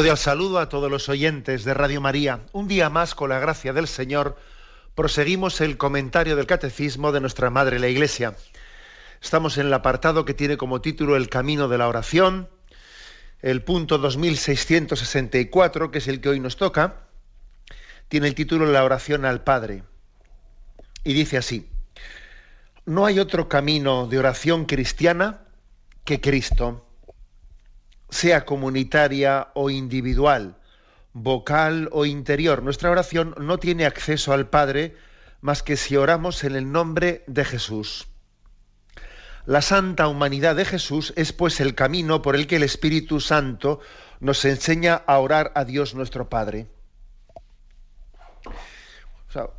Cordial saludo a todos los oyentes de Radio María. Un día más, con la gracia del Señor, proseguimos el comentario del Catecismo de nuestra Madre la Iglesia. Estamos en el apartado que tiene como título El Camino de la Oración, el punto 2664, que es el que hoy nos toca, tiene el título La oración al Padre. Y dice así, no hay otro camino de oración cristiana que Cristo sea comunitaria o individual, vocal o interior. Nuestra oración no tiene acceso al Padre más que si oramos en el nombre de Jesús. La santa humanidad de Jesús es pues el camino por el que el Espíritu Santo nos enseña a orar a Dios nuestro Padre.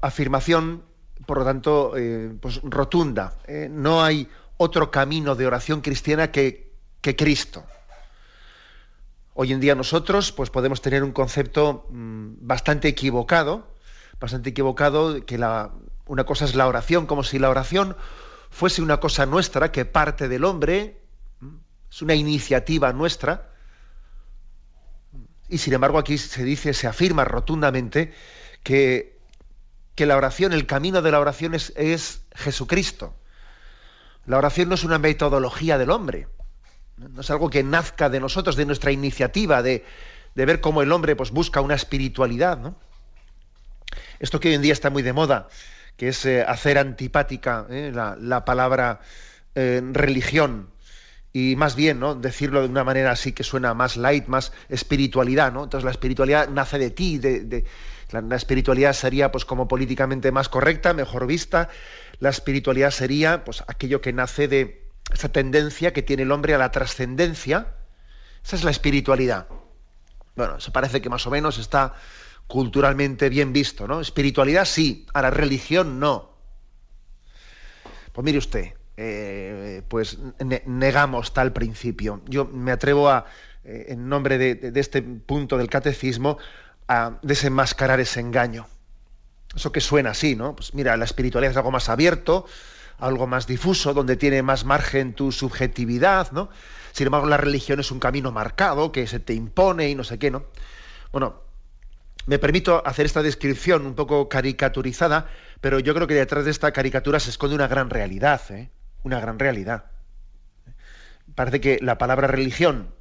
afirmación, por lo tanto, eh, pues rotunda. ¿eh? no hay otro camino de oración cristiana que, que Cristo. Hoy en día nosotros pues podemos tener un concepto mm, bastante equivocado, bastante equivocado que una cosa es la oración, como si la oración fuese una cosa nuestra que parte del hombre, es una iniciativa nuestra. Y sin embargo aquí se dice, se afirma rotundamente que, que la oración, el camino de la oración es Jesucristo. La oración no es una metodología del hombre. No es algo que nazca de nosotros, de nuestra iniciativa, de, ver cómo el hombre pues, busca una espiritualidad. ¿no? Esto que hoy en día está muy de moda, que es eh, hacer antipática ¿eh? la, palabra eh, religión y más bien ¿no? decirlo de una manera así que suena más light, más espiritualidad. ¿no? Entonces la espiritualidad nace de ti, de, la, la, espiritualidad sería pues como políticamente más correcta, mejor vista. La espiritualidad sería pues aquello que nace de, esa tendencia que tiene el hombre a la trascendencia, esa es la espiritualidad. Bueno, eso parece que más o menos está culturalmente bien visto, ¿no? Espiritualidad sí, a la religión no. Pues mire usted, eh, pues negamos tal principio. Yo me atrevo a, eh, en nombre de, este punto del catecismo, a desenmascarar ese engaño. Eso que suena así, ¿no? Pues mira, la espiritualidad es algo más abierto, algo más difuso, donde tiene más margen tu subjetividad, ¿no? Sin embargo, la religión es un camino marcado que se te impone y no sé qué, ¿no? Bueno, me permito hacer esta descripción un poco caricaturizada, pero yo creo que detrás de esta caricatura se esconde una gran realidad, ¿eh? Una gran realidad. Parece que la palabra religión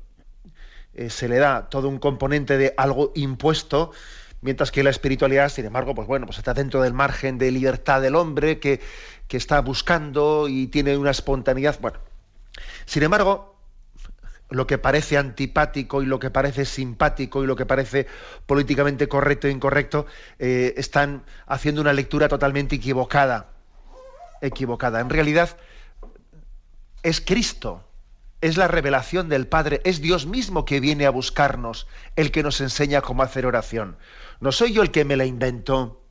eh, se le da todo un componente de algo impuesto, mientras que la espiritualidad, sin embargo, pues bueno, pues está dentro del margen de libertad del hombre que que está buscando y tiene una espontaneidad. Bueno, sin embargo, lo que parece antipático y lo que parece simpático y lo que parece políticamente correcto e incorrecto, eh, están haciendo una lectura totalmente equivocada. Equivocada. En realidad, es Cristo, es la revelación del Padre, es Dios mismo que viene a buscarnos, el que nos enseña cómo hacer oración. No soy yo el que me la inventó.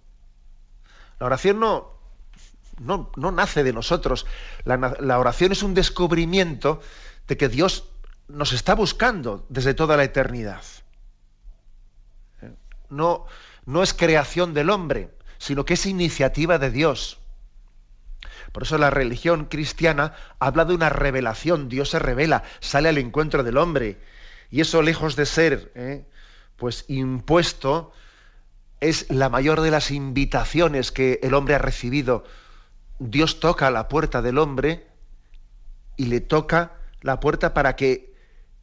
La oración no, no, nace de nosotros. La, oración es un descubrimiento de que Dios nos está buscando desde toda la eternidad. No, no es creación del hombre, sino que es iniciativa de Dios. Por eso la religión cristiana habla de una revelación, Dios se revela, sale al encuentro del hombre. Y eso lejos de ser ¿eh? pues impuesto, es la mayor de las invitaciones que el hombre ha recibido Dios toca la puerta del hombre y le toca la puerta para que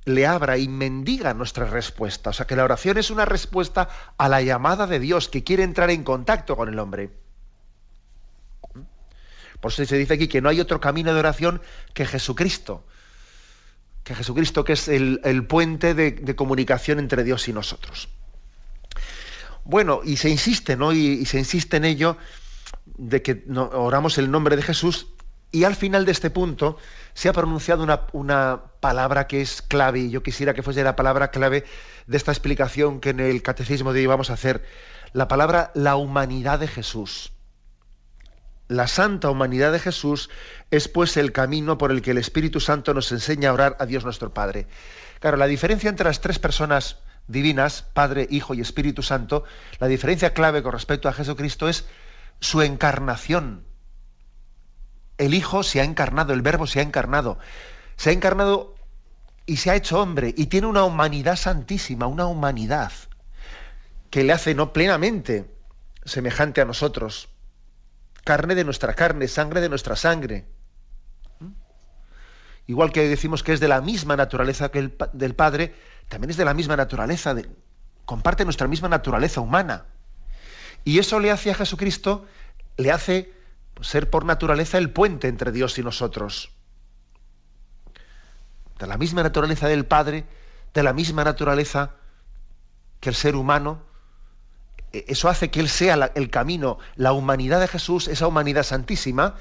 le abra y mendiga nuestra respuesta. O sea que la oración es una respuesta a la llamada de Dios que quiere entrar en contacto con el hombre. Por eso se dice aquí que no hay otro camino de oración que Jesucristo. Que Jesucristo que es el, puente de, comunicación entre Dios y nosotros. Bueno, y se insiste, ¿no? y se insiste en ello de que oramos el nombre de Jesús Y al final de este punto se ha pronunciado una, una, palabra que es clave, y yo quisiera que fuese la palabra clave de esta explicación que en el catecismo de hoy vamos a hacer, la palabra la humanidad de Jesús. La santa humanidad de Jesús es pues el camino por el que el Espíritu Santo nos enseña a orar a Dios nuestro Padre. Claro, la diferencia entre las tres personas divinas, Padre, Hijo y Espíritu Santo, la diferencia clave con respecto a Jesucristo es su encarnación. El Hijo se ha encarnado, el Verbo se ha encarnado. Se ha encarnado y se ha hecho hombre y tiene una humanidad santísima, una humanidad que le hace no plenamente semejante a nosotros, carne de nuestra carne, sangre de nuestra sangre. ¿Mm? Igual que decimos que es de la misma naturaleza que el del Padre, también es de la misma naturaleza, comparte nuestra misma naturaleza humana. Y eso le hace a Jesucristo, le hace pues, ser por naturaleza el puente entre Dios y nosotros. De la misma naturaleza del Padre, de la misma naturaleza que el ser humano, eso hace que Él sea el camino, la humanidad de Jesús, esa humanidad santísima,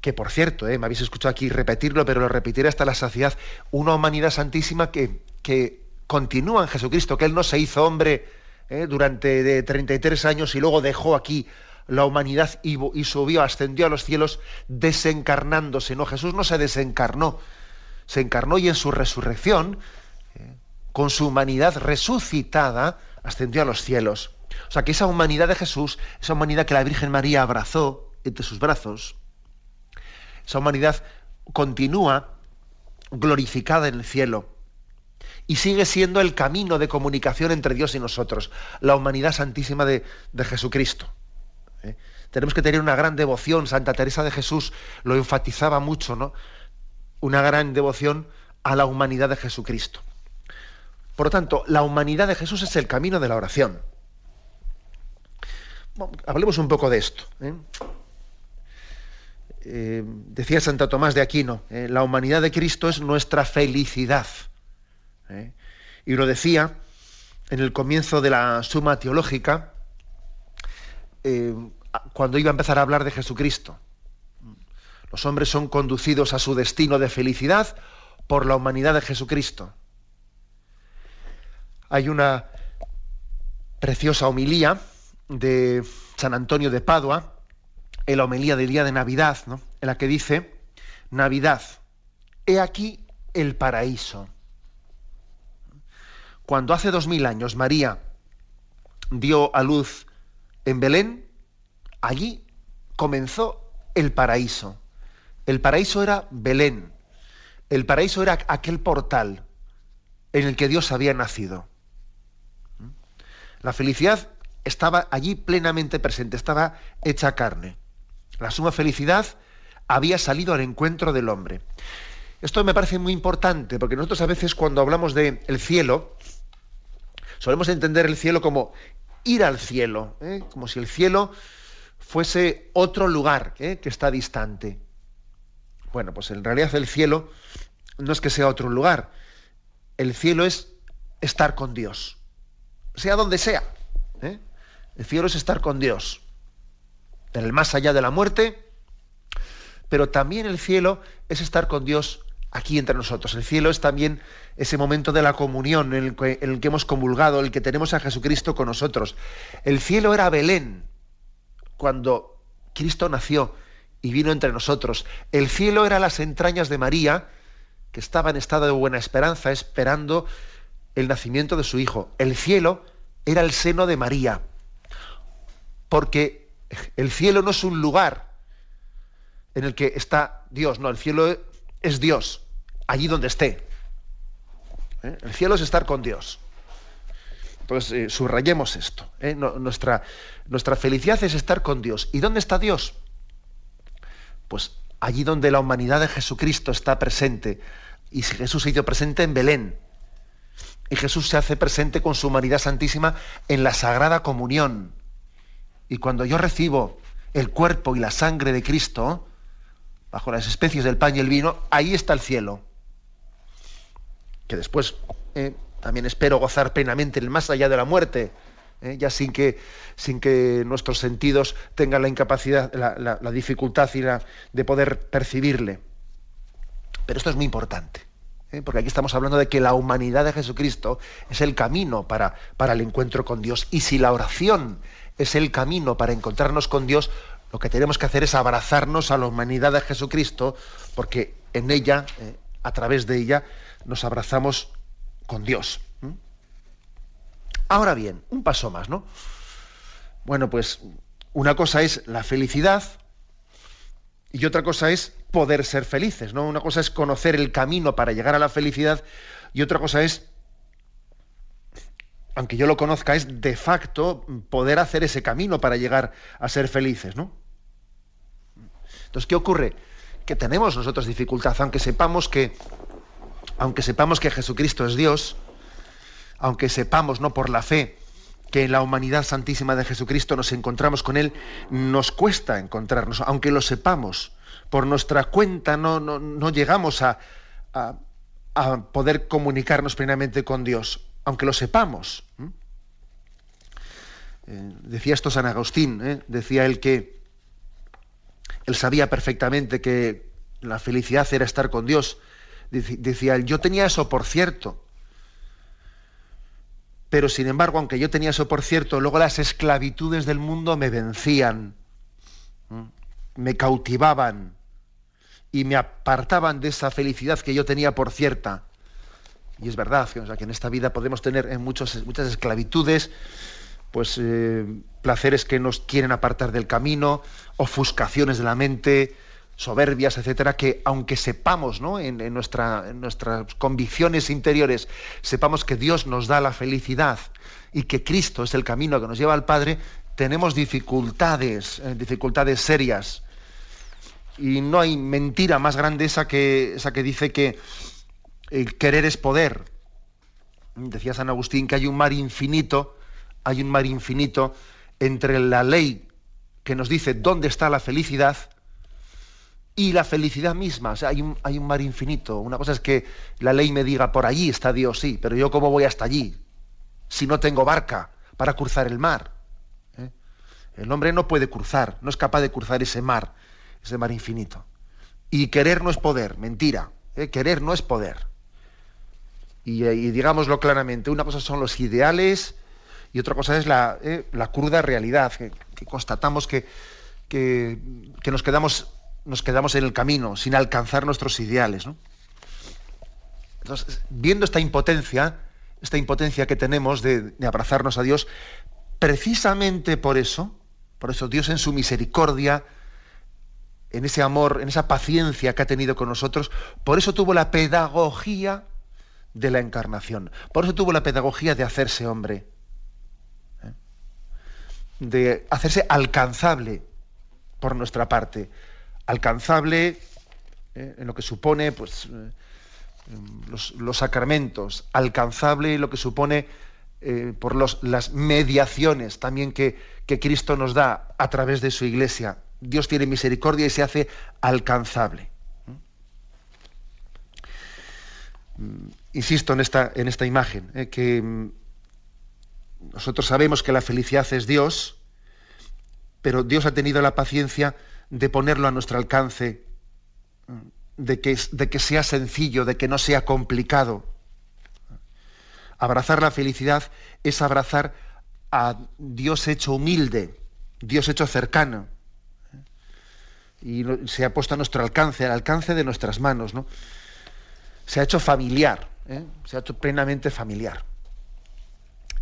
que por cierto, eh, me habéis escuchado aquí repetirlo, pero lo repetiré hasta la saciedad, una humanidad santísima que, que continúa en Jesucristo, que Él no se hizo hombre eh, durante de 33 años y luego dejó aquí la humanidad y, y, subió, ascendió a los cielos desencarnándose. No, Jesús no se desencarnó, se encarnó y en su resurrección, eh, con su humanidad resucitada, ascendió a los cielos. O sea que esa humanidad de Jesús, esa humanidad que la Virgen María abrazó entre sus brazos, esa humanidad continúa glorificada en el cielo y sigue siendo el camino de comunicación entre Dios y nosotros, la humanidad santísima de, de Jesucristo. ¿eh? Tenemos que tener una gran devoción, Santa Teresa de Jesús lo enfatizaba mucho, ¿no? Una gran devoción a la humanidad de Jesucristo. Por lo tanto, la humanidad de Jesús es el camino de la oración. Hablemos un poco de esto. ¿eh? Eh, decía Santa Tomás de Aquino, eh, la humanidad de Cristo es nuestra felicidad. Y lo decía en el comienzo de la suma teológica, cuando iba a empezar a hablar de Jesucristo. Los hombres son conducidos a su destino de felicidad por la humanidad de Jesucristo. Hay una preciosa homilía de San Antonio de Padua, en la homilía del día de Navidad, ¿no? en la que dice, Navidad, he aquí el paraíso. Cuando hace dos mil años María dio a luz en Belén, allí comenzó el paraíso. El paraíso era Belén. El paraíso era aquel portal en el que Dios había nacido. La felicidad estaba allí plenamente presente, estaba hecha carne. La suma felicidad había salido al encuentro del hombre. Esto me parece muy importante, porque nosotros a veces cuando hablamos del el cielo, solemos entender el cielo como ir al cielo, ¿eh? como si el cielo fuese otro lugar ¿eh? que está distante. Bueno, pues en realidad el cielo no es que sea otro lugar, el cielo es estar con Dios, sea donde sea. ¿eh? El cielo es estar con Dios en el más allá de la muerte, pero también el cielo es estar con Dios aquí entre nosotros. El cielo es también ese momento de la comunión en el, que, en el que hemos comulgado, el que tenemos a Jesucristo con nosotros. El cielo era Belén, cuando Cristo nació y vino entre nosotros. El cielo era las entrañas de María, que estaba en estado de buena esperanza, esperando el nacimiento de su Hijo. El cielo era el seno de María, porque el cielo no es un lugar en el que está Dios, no, el cielo es Dios, allí donde esté. ¿Eh? El cielo es estar con Dios. Entonces, eh, subrayemos esto. ¿eh? nuestra, nuestra felicidad es estar con Dios. ¿Y dónde está Dios? Pues allí donde la humanidad de Jesucristo está presente. Y si Jesús se hizo presente en Belén. Y Jesús se hace presente con su humanidad santísima en la Sagrada Comunión. Y cuando yo recibo el cuerpo y la sangre de Cristo, bajo las especies del pan y el vino, ahí está el cielo. Que después eh, también espero gozar plenamente en el más allá de la muerte, ¿eh? ya sin que, sin que nuestros sentidos tengan la incapacidad, la, dificultad de poder percibirle. Pero esto es muy importante, ¿eh? porque aquí estamos hablando de que la humanidad de Jesucristo es el camino para, para el encuentro con Dios. Y si la oración es el camino para encontrarnos con Dios, lo que tenemos que hacer es abrazarnos a la humanidad de Jesucristo, porque en ella, ¿eh? a través de ella, nos abrazamos con Dios. Ahora bien, un paso más, ¿no? Bueno, pues una cosa es la felicidad y otra cosa es poder ser felices, ¿no? Una cosa es conocer el camino para llegar a la felicidad y otra cosa es, aunque yo lo conozca, es de facto poder hacer ese camino para llegar a ser felices, ¿no? Entonces, ¿qué ocurre? Que tenemos nosotros dificultad, aunque sepamos que, aunque sepamos que Jesucristo es Dios, aunque sepamos, no por la fe, que en la humanidad santísima de Jesucristo nos encontramos con Él, nos cuesta encontrarnos, aunque lo sepamos, por nuestra cuenta no, no, llegamos a, a, poder comunicarnos plenamente con Dios, aunque lo sepamos. Eh, decía esto San Agustín, ¿eh? decía él que él sabía perfectamente que la felicidad era estar con Dios. Decía él, yo tenía eso por cierto, pero sin embargo, aunque yo tenía eso por cierto, luego las esclavitudes del mundo me vencían, me cautivaban y me apartaban de esa felicidad que yo tenía por cierta. Y es verdad, que en esta vida podemos tener en muchos, muchas esclavitudes, pues eh, placeres que nos quieren apartar del camino, ofuscaciones de la mente, soberbias, etcétera, que aunque sepamos, ¿no? en, nuestra, nuestras convicciones interiores, sepamos que Dios nos da la felicidad y que Cristo es el camino que nos lleva al Padre, tenemos dificultades, eh, dificultades serias. Y no hay mentira más grande esa que, esa que dice que el querer es poder. Decía San Agustín que hay un mar infinito, hay un mar infinito entre la ley que nos dice dónde está la felicidad y la felicidad misma. O sea, hay un, hay un mar infinito. Una cosa es que la ley me diga, por allí está Dios, sí, pero yo cómo voy hasta allí si no tengo barca para cruzar el mar. ¿Eh? El hombre no puede cruzar, no es capaz de cruzar ese mar, ese mar infinito. Y querer no es poder, mentira. ¿eh? Querer no es poder. Y, y, digámoslo claramente, una cosa son los ideales y otra cosa es la, ¿eh? la cruda realidad, que, constatamos que, que, nos quedamos nos quedamos en el camino sin alcanzar nuestros ideales. Entonces, viendo esta impotencia, esta impotencia que tenemos de, abrazarnos a Dios, precisamente por eso, por eso Dios en su misericordia, en ese amor, en esa paciencia que ha tenido con nosotros, por eso tuvo la pedagogía de la encarnación, por eso tuvo la pedagogía de hacerse hombre, ¿eh? de hacerse alcanzable por nuestra parte, alcanzable eh, en lo que supone pues, eh, los, sacramentos, alcanzable en lo que supone por las mediaciones también que, que Cristo nos da a través de su iglesia. Dios tiene misericordia y se hace alcanzable. Mm, insisto en esta, en esta imagen, que mm, nosotros sabemos que la felicidad es Dios, pero Dios ha tenido la paciencia de ponerlo a nuestro alcance, de que, de que sea sencillo, de que no sea complicado. Abrazar la felicidad es abrazar a Dios hecho humilde, Dios hecho cercano. Y se ha puesto a nuestro alcance, al alcance de nuestras manos. ¿no? Se ha hecho familiar, ¿eh? se ha hecho plenamente familiar.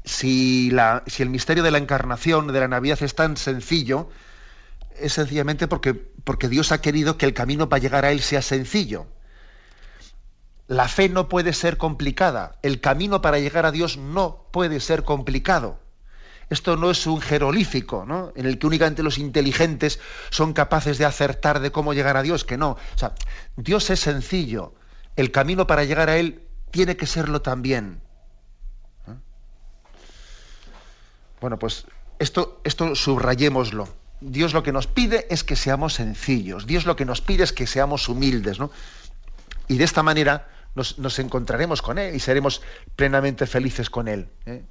Si, la, si el misterio de la encarnación, de la Navidad es tan sencillo, es sencillamente porque, porque Dios ha querido que el camino para llegar a Él sea sencillo. La fe no puede ser complicada, el camino para llegar a Dios no puede ser complicado. Esto no es un jerolífico, ¿no? En el que únicamente los inteligentes son capaces de acertar de cómo llegar a Dios, que no. O sea, Dios es sencillo. El camino para llegar a Él tiene que serlo también. ¿Eh? Bueno, pues esto, esto subrayémoslo. Dios lo que nos pide es que seamos sencillos, Dios lo que nos pide es que seamos humildes, ¿no? Y de esta manera nos, encontraremos con Él y seremos plenamente felices con Él. ¿eh?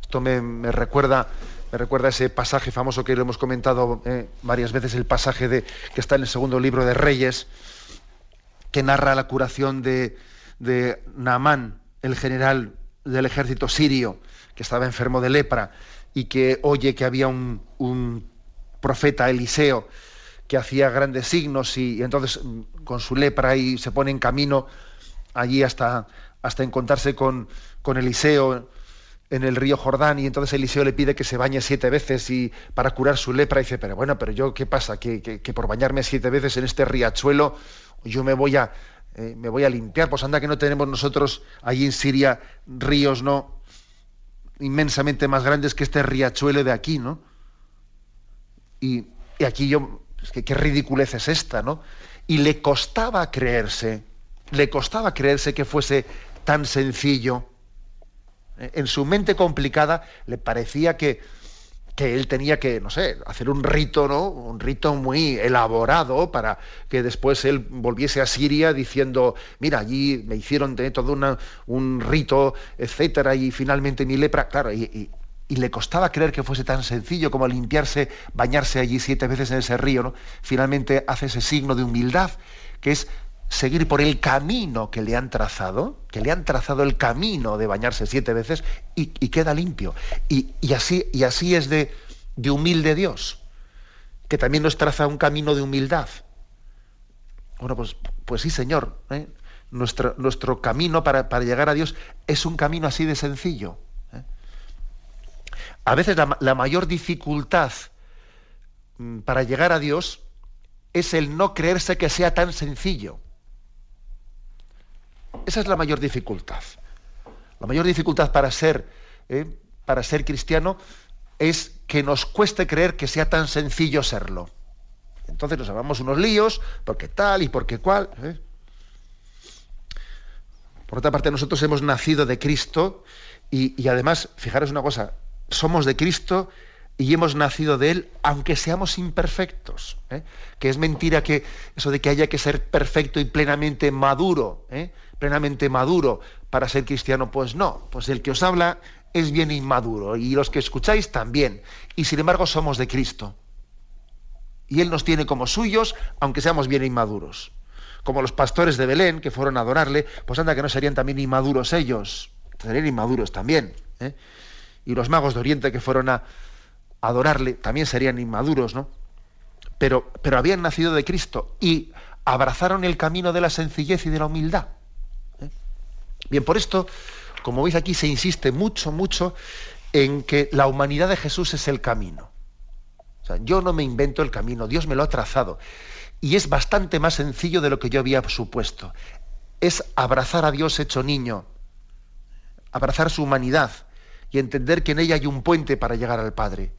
Esto me, recuerda me recuerda ese pasaje famoso que lo hemos comentado eh, varias veces, el pasaje de, que está en el segundo libro de Reyes, que narra la curación de, de Naamán, el general del ejército sirio, que estaba enfermo de lepra y que oye que había un, un profeta Eliseo que hacía grandes signos y, entonces mm, con su lepra y se pone en camino allí hasta, hasta encontrarse con, con Eliseo en el río Jordán y entonces Eliseo le pide que se bañe siete veces y para curar su lepra y dice, pero bueno, pero yo qué pasa, que, que, por bañarme siete veces en este riachuelo yo me voy a eh, me voy a limpiar, pues anda que no tenemos nosotros allí en Siria ríos no inmensamente más grandes que este riachuelo de aquí, ¿no? Y, y aquí yo, qué ridiculez es esta, ¿no? Y le costaba creerse, le costaba creerse que fuese tan sencillo en su mente complicada le parecía que, que él tenía que, no sé, hacer un rito, ¿no? Un rito muy elaborado para que después él volviese a Siria diciendo, mira, allí me hicieron todo una, un rito, etcétera, y finalmente mi lepra, claro, y, y, le costaba creer que fuese tan sencillo como limpiarse, bañarse allí siete veces en ese río, ¿no? Finalmente hace ese signo de humildad, que es seguir por el camino que le han trazado, que le han trazado el camino de bañarse siete veces y, queda limpio. Y, así, es de, de, humilde Dios, que también nos traza un camino de humildad. Bueno, pues, pues sí, Señor, ¿eh? nuestro, camino para, llegar a Dios es un camino así de sencillo. ¿eh? A veces la, la mayor dificultad mm, para llegar a Dios es el no creerse que sea tan sencillo. Esa es la mayor dificultad. La mayor dificultad para ser, eh, para ser cristiano es que nos cueste creer que sea tan sencillo serlo. Entonces nos hagamos unos líos, porque tal y porque cual. ¿eh? Por otra parte, nosotros hemos nacido de Cristo y, y, además, fijaros una cosa, somos de Cristo y hemos nacido de Él, aunque seamos imperfectos. ¿eh? Que es mentira que eso de que haya que ser perfecto y plenamente maduro. Plenamente maduro para ser cristiano, pues no, pues el que os habla es bien inmaduro y los que escucháis también. Y sin embargo somos de Cristo. Y Él nos tiene como suyos, aunque seamos bien inmaduros. Como los pastores de Belén que fueron a adorarle, pues anda que no serían también inmaduros ellos, serían inmaduros también. ¿eh? Y los magos de Oriente que fueron a adorarle también serían inmaduros, ¿no? Pero, pero habían nacido de Cristo y abrazaron el camino de la sencillez y de la humildad. Bien, por esto, como veis aquí, se insiste mucho, mucho en que la humanidad de Jesús es el camino. Yo no me invento el camino, Dios me lo ha trazado. Y es bastante más sencillo de lo que yo había supuesto. Es abrazar a Dios hecho niño, abrazar su humanidad y entender que en ella hay un puente para llegar al Padre.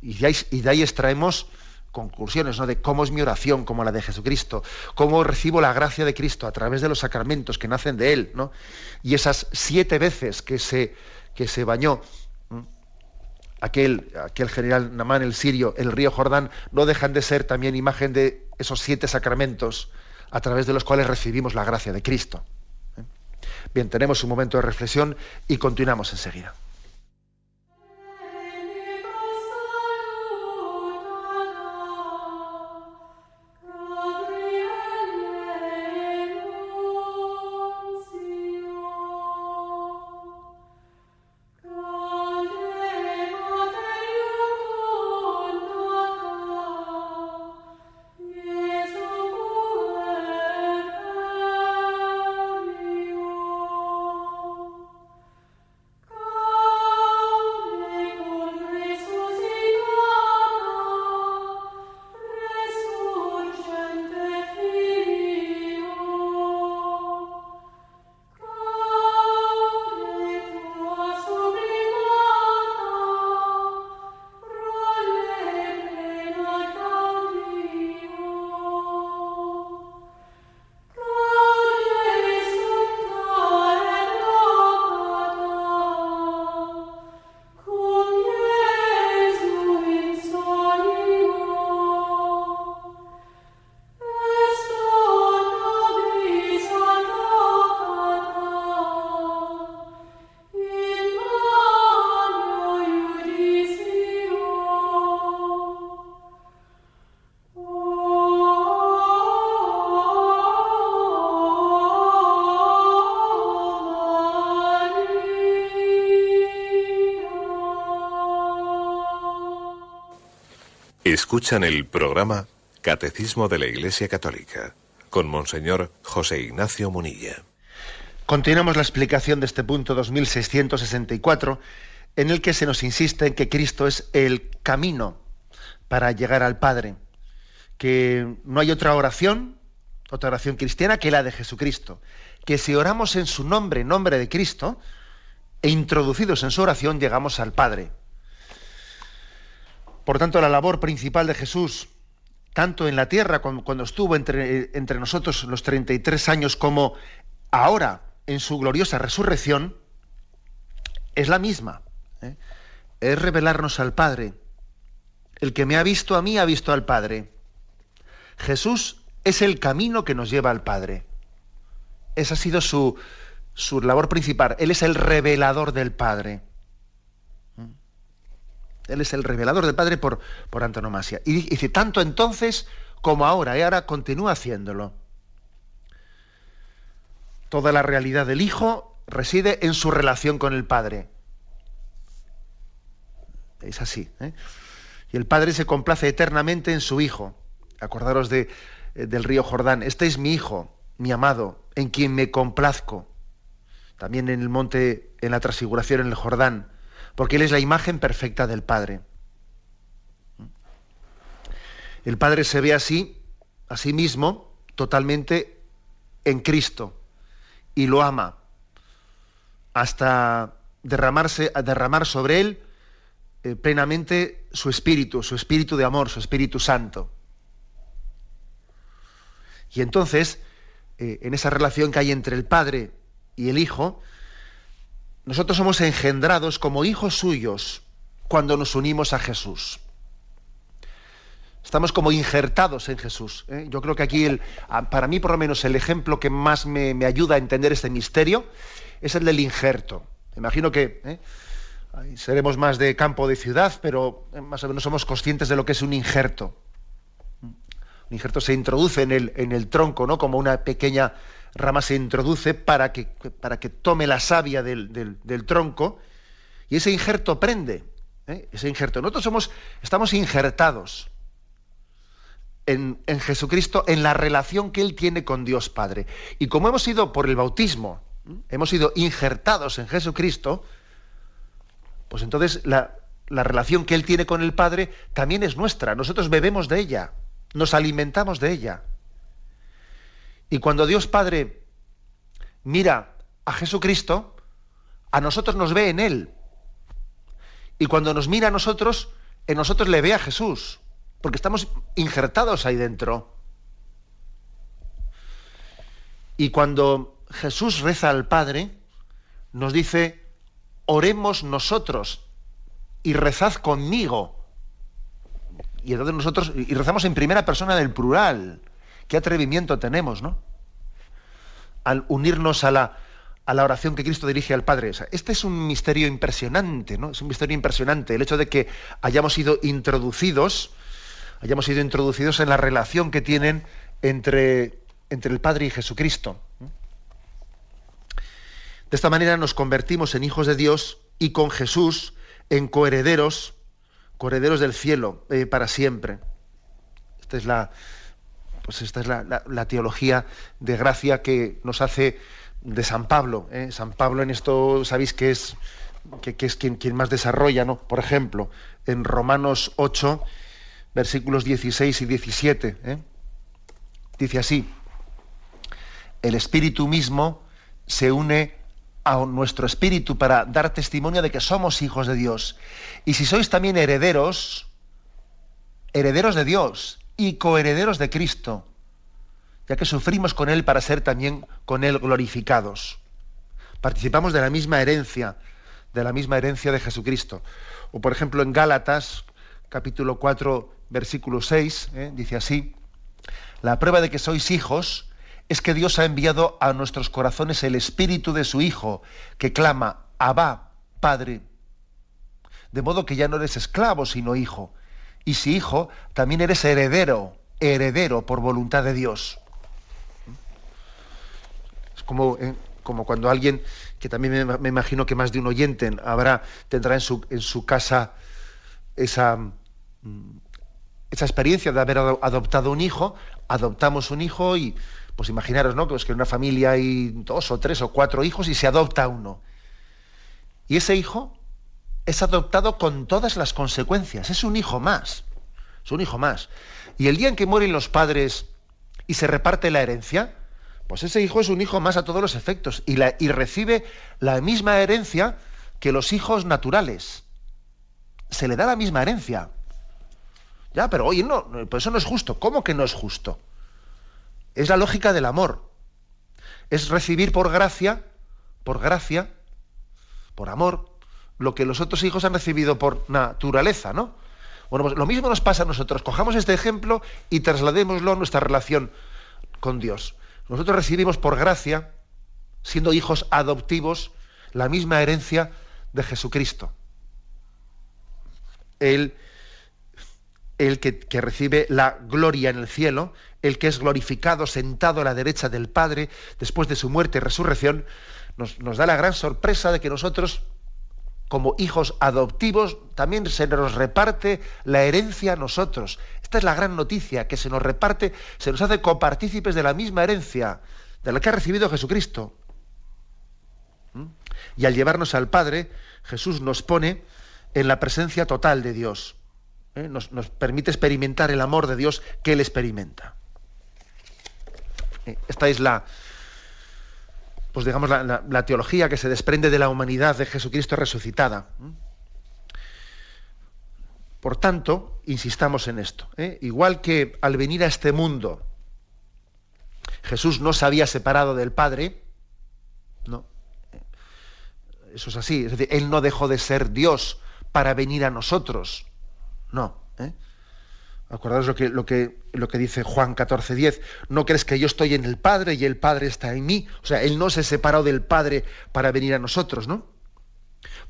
Y de ahí, y de ahí extraemos conclusiones ¿no? de cómo es mi oración, como la de Jesucristo, cómo recibo la gracia de Cristo a través de los sacramentos que nacen de Él, ¿no? y esas siete veces que se, que se bañó aquel, aquel general Namán el sirio, el río Jordán, no dejan de ser también imagen de esos siete sacramentos a través de los cuales recibimos la gracia de Cristo. ¿eh? Bien, tenemos un momento de reflexión y continuamos enseguida. Escuchan el programa Catecismo de la Iglesia Católica con Monseñor José Ignacio Munilla. Continuamos la explicación de este punto 2664 en el que se nos insiste en que Cristo es el camino para llegar al Padre, que no hay otra oración, otra oración cristiana que la de Jesucristo, que si oramos en su nombre, nombre de Cristo, e introducidos en su oración, llegamos al Padre. Por tanto, la labor principal de Jesús, tanto en la tierra cuando, estuvo entre, entre, nosotros los 33 años como ahora en su gloriosa resurrección, es la misma. ¿eh? Es revelarnos al Padre. El que me ha visto a mí ha visto al Padre. Jesús es el camino que nos lleva al Padre. Esa ha sido su, su labor principal. Él es el revelador del Padre. Él es el revelador del Padre por, antonomasia. Y dice, tanto entonces como ahora, y ahora continúa haciéndolo. Toda la realidad del Hijo reside en su relación con el Padre. Es así. ¿eh? Y el Padre se complace eternamente en su Hijo. Acordaros de, eh, del río Jordán. Este es mi Hijo, mi amado, en quien me complazco. También en el monte, en la transfiguración en el Jordán porque Él es la imagen perfecta del Padre. El Padre se ve así, a sí mismo, totalmente en Cristo, y lo ama, hasta derramarse, derramar sobre Él eh, plenamente su espíritu, su espíritu de amor, su espíritu santo. Y entonces, eh, en esa relación que hay entre el Padre y el Hijo, nosotros somos engendrados como hijos suyos cuando nos unimos a Jesús. Estamos como injertados en Jesús. ¿eh? Yo creo que aquí, el, para mí por lo menos, el ejemplo que más me, ayuda a entender este misterio es el del injerto. Imagino que ¿eh? seremos más de campo de ciudad, pero eh, más o menos somos conscientes de lo que es un injerto. Un injerto se introduce en el, en el tronco, ¿no? Como una pequeña rama se introduce para que, para que tome la savia del, tronco y ese injerto prende. ¿eh? Ese injerto. Nosotros somos, estamos injertados en, en, Jesucristo, en la relación que Él tiene con Dios Padre. Y como hemos sido por el bautismo, hemos sido injertados en Jesucristo, pues entonces la, la relación que Él tiene con el Padre también es nuestra. Nosotros bebemos de ella, nos alimentamos de ella. Y cuando Dios Padre mira a Jesucristo, a nosotros nos ve en Él. Y cuando nos mira a nosotros, en nosotros le ve a Jesús, porque estamos injertados ahí dentro. Y cuando Jesús reza al Padre, nos dice, oremos nosotros y rezad conmigo. Y entonces nosotros, y rezamos en primera persona del plural. Qué atrevimiento tenemos, ¿no? Al unirnos a la, a la oración que Cristo dirige al Padre. este es un misterio impresionante, ¿no? Es un misterio impresionante. El hecho de que hayamos sido introducidos, hayamos sido introducidos en la relación que tienen entre, entre el Padre y Jesucristo. De esta manera nos convertimos en hijos de Dios y con Jesús en coherederos, coherederos del cielo eh, para siempre. Esta es la, pues esta es la, teología de gracia que nos hace de San Pablo. ¿eh? San Pablo en esto sabéis que es, que, es quien, más desarrolla, ¿no? Por ejemplo, en Romanos 8, versículos 16 y 17, ¿eh? dice así, el Espíritu mismo se une a nuestro espíritu para dar testimonio de que somos hijos de Dios. Y si sois también herederos, herederos de Dios y coherederos de Cristo, ya que sufrimos con Él para ser también con Él glorificados. Participamos de la misma herencia, de la misma herencia de Jesucristo. O por ejemplo en Gálatas, capítulo 4, versículo 6, ¿eh? dice así, la prueba de que sois hijos es que Dios ha enviado a nuestros corazones el espíritu de su Hijo, que clama, Abba, Padre. De modo que ya no eres esclavo, sino hijo y si hijo, también eres heredero, heredero por voluntad de Dios. Es como, eh, como cuando alguien, que también me, imagino que más de un oyente habrá, tendrá en su, en su casa esa, mm, esa experiencia de haber adoptado un hijo, adoptamos un hijo y, pues imaginaros, ¿no? Pues que en una familia hay dos o tres o cuatro hijos y se adopta uno. Y ese hijo es adoptado con todas las consecuencias, es un hijo más, es un hijo más. Y el día en que mueren los padres y se reparte la herencia, pues ese hijo es un hijo más a todos los efectos y, recibe la misma herencia que los hijos naturales. Se le da la misma herencia. Ya, pero oye, no, pues eso no es justo. ¿Cómo que no es justo? Es la lógica del amor. Es recibir por gracia, por gracia, por amor, lo que los otros hijos han recibido por naturaleza, ¿no? Bueno, pues lo mismo nos pasa a nosotros. Cojamos este ejemplo y trasladémoslo a nuestra relación con Dios. Nosotros recibimos por gracia, siendo hijos adoptivos, la misma herencia de Jesucristo. Él, el que, que, recibe la gloria en el cielo, el que es glorificado sentado a la derecha del Padre después de su muerte y resurrección, nos, nos da la gran sorpresa de que nosotros, como hijos adoptivos, también se nos reparte la herencia a nosotros. Esta es la gran noticia, que se nos reparte, se nos hace copartícipes de la misma herencia, de la que ha recibido Jesucristo. ¿Mm? Y al llevarnos al Padre, Jesús nos pone en la presencia total de Dios. ¿eh? Nos, nos, permite experimentar el amor de Dios que Él experimenta. ¿Eh? Esta es la, pues digamos, la, teología que se desprende de la humanidad de Jesucristo resucitada. Por tanto, insistamos en esto. ¿eh? Igual que al venir a este mundo, Jesús no se había separado del Padre, no. Eso es así. Es decir, Él no dejó de ser Dios para venir a nosotros. No. ¿eh? Acordaos lo que, lo, que, lo que dice Juan 14:10. No crees que yo estoy en el Padre y el Padre está en mí. O sea, Él no se separó del Padre para venir a nosotros, ¿no?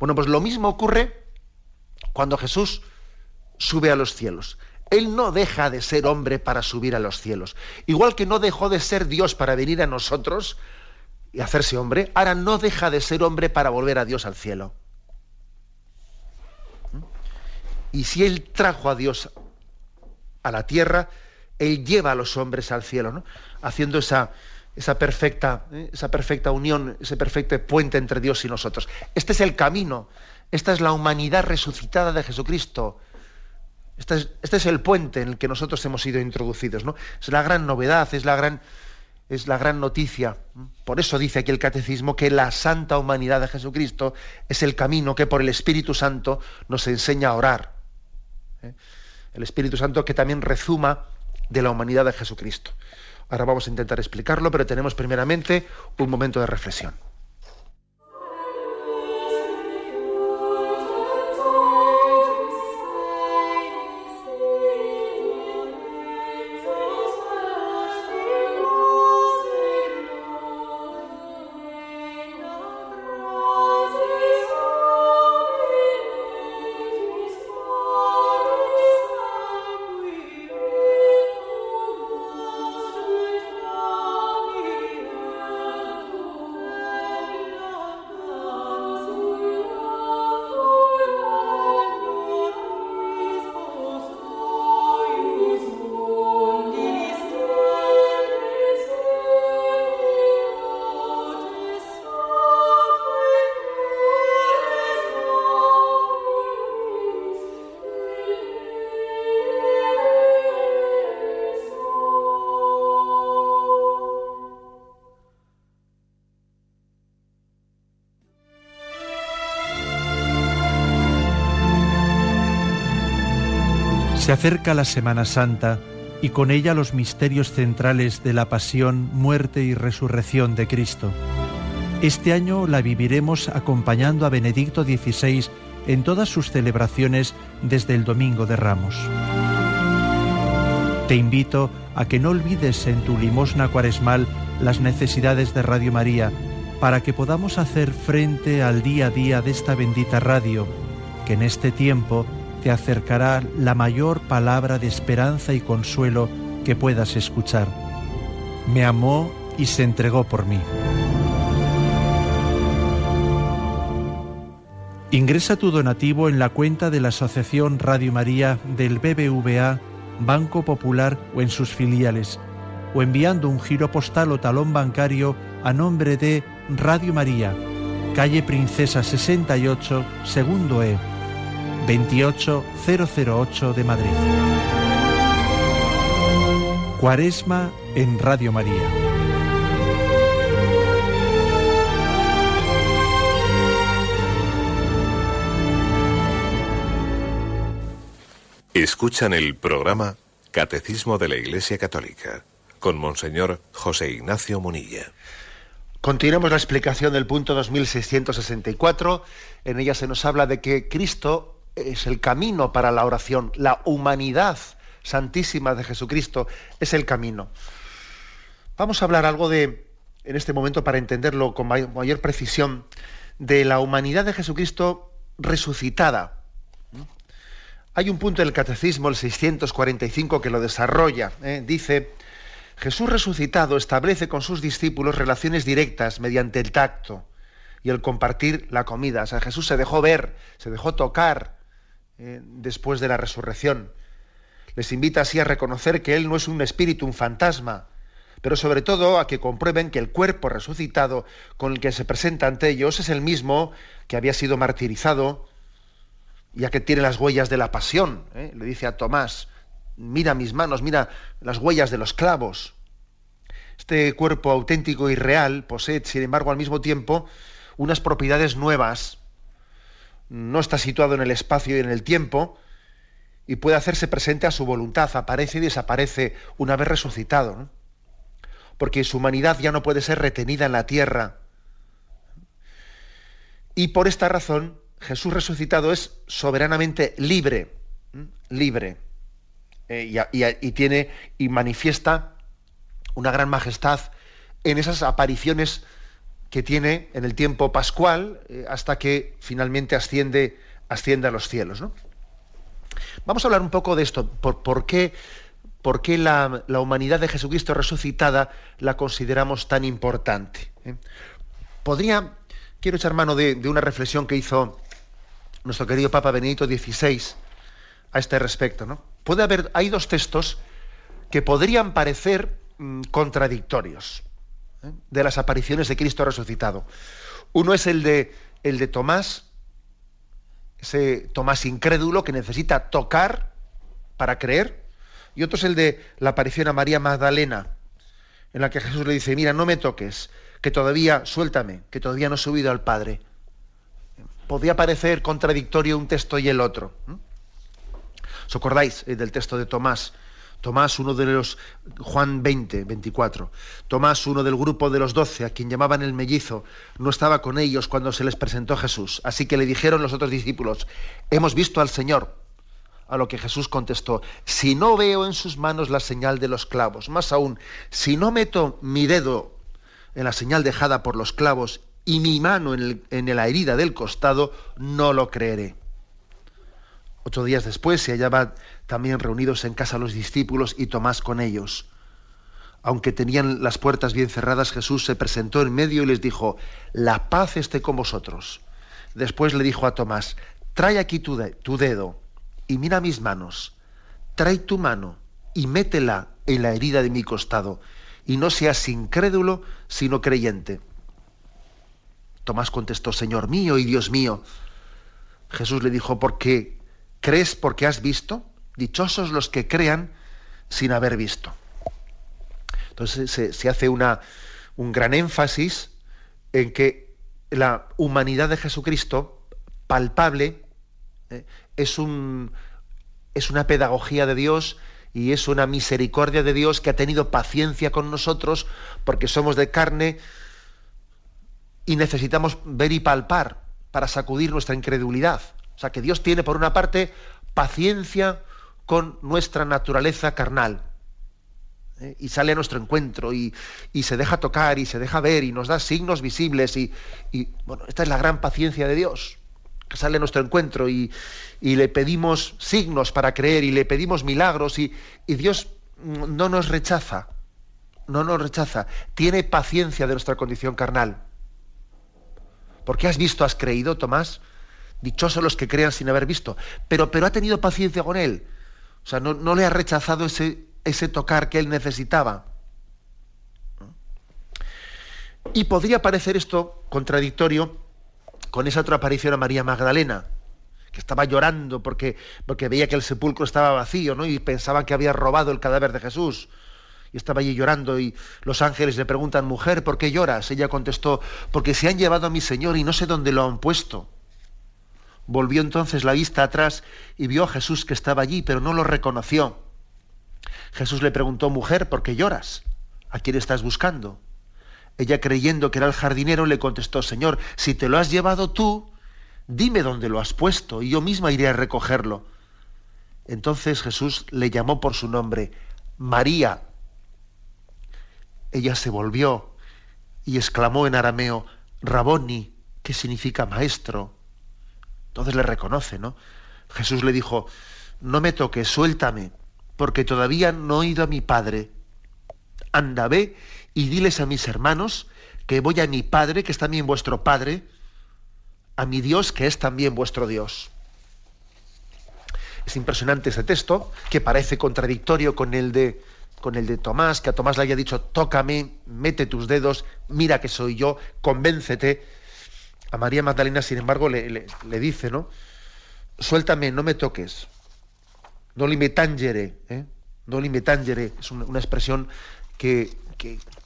Bueno, pues lo mismo ocurre cuando Jesús sube a los cielos. Él no deja de ser hombre para subir a los cielos. Igual que no dejó de ser Dios para venir a nosotros y hacerse hombre, ahora no deja de ser hombre para volver a Dios al cielo. Y si Él trajo a Dios a la tierra, Él lleva a los hombres al cielo, haciendo esa, esa, perfecta, ¿eh? esa perfecta unión, ese perfecto puente entre Dios y nosotros. Este es el camino, esta es la humanidad resucitada de Jesucristo. Este es, este es el puente en el que nosotros hemos sido introducidos. ¿no? Es la gran novedad, es la gran, es la gran noticia. Por eso dice aquí el catecismo que la santa humanidad de Jesucristo es el camino que por el Espíritu Santo nos enseña a orar. ¿eh? El Espíritu Santo que también rezuma de la humanidad de Jesucristo. Ahora vamos a intentar explicarlo, pero tenemos primeramente un momento de reflexión. Acerca la Semana Santa y con ella los misterios centrales de la pasión, muerte y resurrección de Cristo. Este año la viviremos acompañando a Benedicto XVI en todas sus celebraciones desde el Domingo de Ramos. Te invito a que no olvides en tu limosna cuaresmal las necesidades de Radio María para que podamos hacer frente al día a día de esta bendita radio, que en este tiempo te acercará la mayor palabra de esperanza y consuelo que puedas escuchar. Me amó y se entregó por mí. Ingresa tu donativo en la cuenta de la Asociación Radio María del BBVA Banco Popular o en sus filiales, o enviando un giro postal o talón bancario a nombre de Radio María, calle Princesa 68, segundo E, 28008 de Madrid. Cuaresma en Radio María. Escuchan el programa Catecismo de la Iglesia Católica con Monseñor José Ignacio Munilla. Continuamos la explicación del punto 2664. En ella se nos habla de que Cristo es el camino para la oración. La humanidad santísima de Jesucristo es el camino. Vamos a hablar algo de, en este momento, para entenderlo con mayor precisión, de la humanidad de Jesucristo resucitada. Hay un punto del Catecismo, el 645, que lo desarrolla. ¿eh? Dice, Jesús resucitado establece con sus discípulos relaciones directas mediante el tacto y el compartir la comida. O sea, Jesús se dejó ver, se dejó tocar eh, después de la resurrección. Les invita así a reconocer que Él no es un espíritu, un fantasma, pero sobre todo a que comprueben que el cuerpo resucitado con el que se presenta ante ellos es el mismo que había sido martirizado, ya que tiene las huellas de la pasión. ¿eh? Le dice a Tomás, mira mis manos, mira las huellas de los clavos. Este cuerpo auténtico y real posee, sin embargo, al mismo tiempo, unas propiedades nuevas. No está situado en el espacio y en el tiempo y puede hacerse presente a su voluntad, aparece y desaparece una vez resucitado. Porque su humanidad ya no puede ser retenida en la tierra. Y por esta razón, Jesús resucitado es soberanamente libre, libre. Eh, y, tiene y manifiesta una gran majestad en esas apariciones que tiene en el tiempo pascual eh, hasta que finalmente asciende, a los cielos. Vamos a hablar un poco de esto, por, qué, por qué la, humanidad de Jesucristo resucitada la consideramos tan importante. ¿eh? Podría, quiero echar mano de, de una reflexión que hizo nuestro querido Papa Benedicto XVI a este respecto. ¿no? Puede haber, hay dos textos que podrían parecer mm, contradictorios ¿eh? de las apariciones de Cristo resucitado. Uno es el de, el de Tomás, ese Tomás incrédulo que necesita tocar para creer, y otro es el de la aparición a María Magdalena, en la que Jesús le dice, mira, no me toques, que todavía, suéltame, que todavía no he subido al Padre podía parecer contradictorio un texto y el otro. ¿Os acordáis eh, del texto de Tomás? Tomás, uno de los, Juan 20, 24. Tomás, uno del grupo de los doce, a quien llamaban el mellizo, no estaba con ellos cuando se les presentó Jesús. Así que le dijeron los otros discípulos, hemos visto al Señor. A lo que Jesús contestó, si no veo en sus manos la señal de los clavos, más aún, si no meto mi dedo en la señal dejada por los clavos y mi mano en, la herida del costado, no lo creeré. Ocho días después se hallaban también reunidos en casa los discípulos y Tomás con ellos. Aunque tenían las puertas bien cerradas, Jesús se presentó en medio y les dijo, la paz esté con vosotros. Después le dijo a Tomás, trae aquí tu, tu dedo y mira mis manos, trae tu mano y métela en la herida de mi costado, y no seas incrédulo, sino creyente. Tomás contestó, Señor mío y Dios mío. Jesús le dijo, ¿por qué crees porque has visto? Dichosos los que crean sin haber visto. Entonces se, hace una, un gran énfasis en que la humanidad de Jesucristo, palpable, eh, es, un, es una pedagogía de Dios y es una misericordia de Dios que ha tenido paciencia con nosotros porque somos de carne, y necesitamos ver y palpar para sacudir nuestra incredulidad. O sea, que Dios tiene, por una parte, paciencia con nuestra naturaleza carnal. ¿eh? Y sale a nuestro encuentro y, se deja tocar y se deja ver y nos da signos visibles. Y, bueno, esta es la gran paciencia de Dios, que sale a nuestro encuentro y, y le pedimos signos para creer y le pedimos milagros y, y Dios no nos rechaza, no nos rechaza, tiene paciencia de nuestra condición carnal. Porque has visto, has creído, Tomás. Dichosos los que crean sin haber visto. Pero, pero ha tenido paciencia con él. O sea, no, le ha rechazado ese, ese tocar que él necesitaba. Y podría parecer esto contradictorio con esa otra aparición a María Magdalena, que estaba llorando porque, porque veía que el sepulcro estaba vacío ¿no? y pensaba que había robado el cadáver de Jesús. Y estaba allí llorando y los ángeles le preguntan, mujer, ¿por qué lloras? Ella contestó, porque se han llevado a mi Señor y no sé dónde lo han puesto. Volvió entonces la vista atrás y vio a Jesús que estaba allí, pero no lo reconoció. Jesús le preguntó, mujer, ¿por qué lloras? ¿A quién estás buscando? Ella creyendo que era el jardinero le contestó, Señor, si te lo has llevado tú, dime dónde lo has puesto y yo misma iré a recogerlo. Entonces Jesús le llamó por su nombre, María. Ella se volvió y exclamó en arameo, Raboni, que significa maestro. Entonces le reconoce, ¿no? Jesús le dijo, no me toques, suéltame, porque todavía no he ido a mi Padre. Anda, ve y diles a mis hermanos que voy a mi Padre, que es también vuestro Padre, a mi Dios, que es también vuestro Dios. Es impresionante ese texto, que parece contradictorio con el de, con el de Tomás, que a Tomás le haya dicho, tócame, mete tus dedos, mira que soy yo, convéncete. A María Magdalena, sin embargo, le, dice, ¿no? Suéltame, no me toques. No me tangere, ¿eh? No me tangere. Es una expresión que,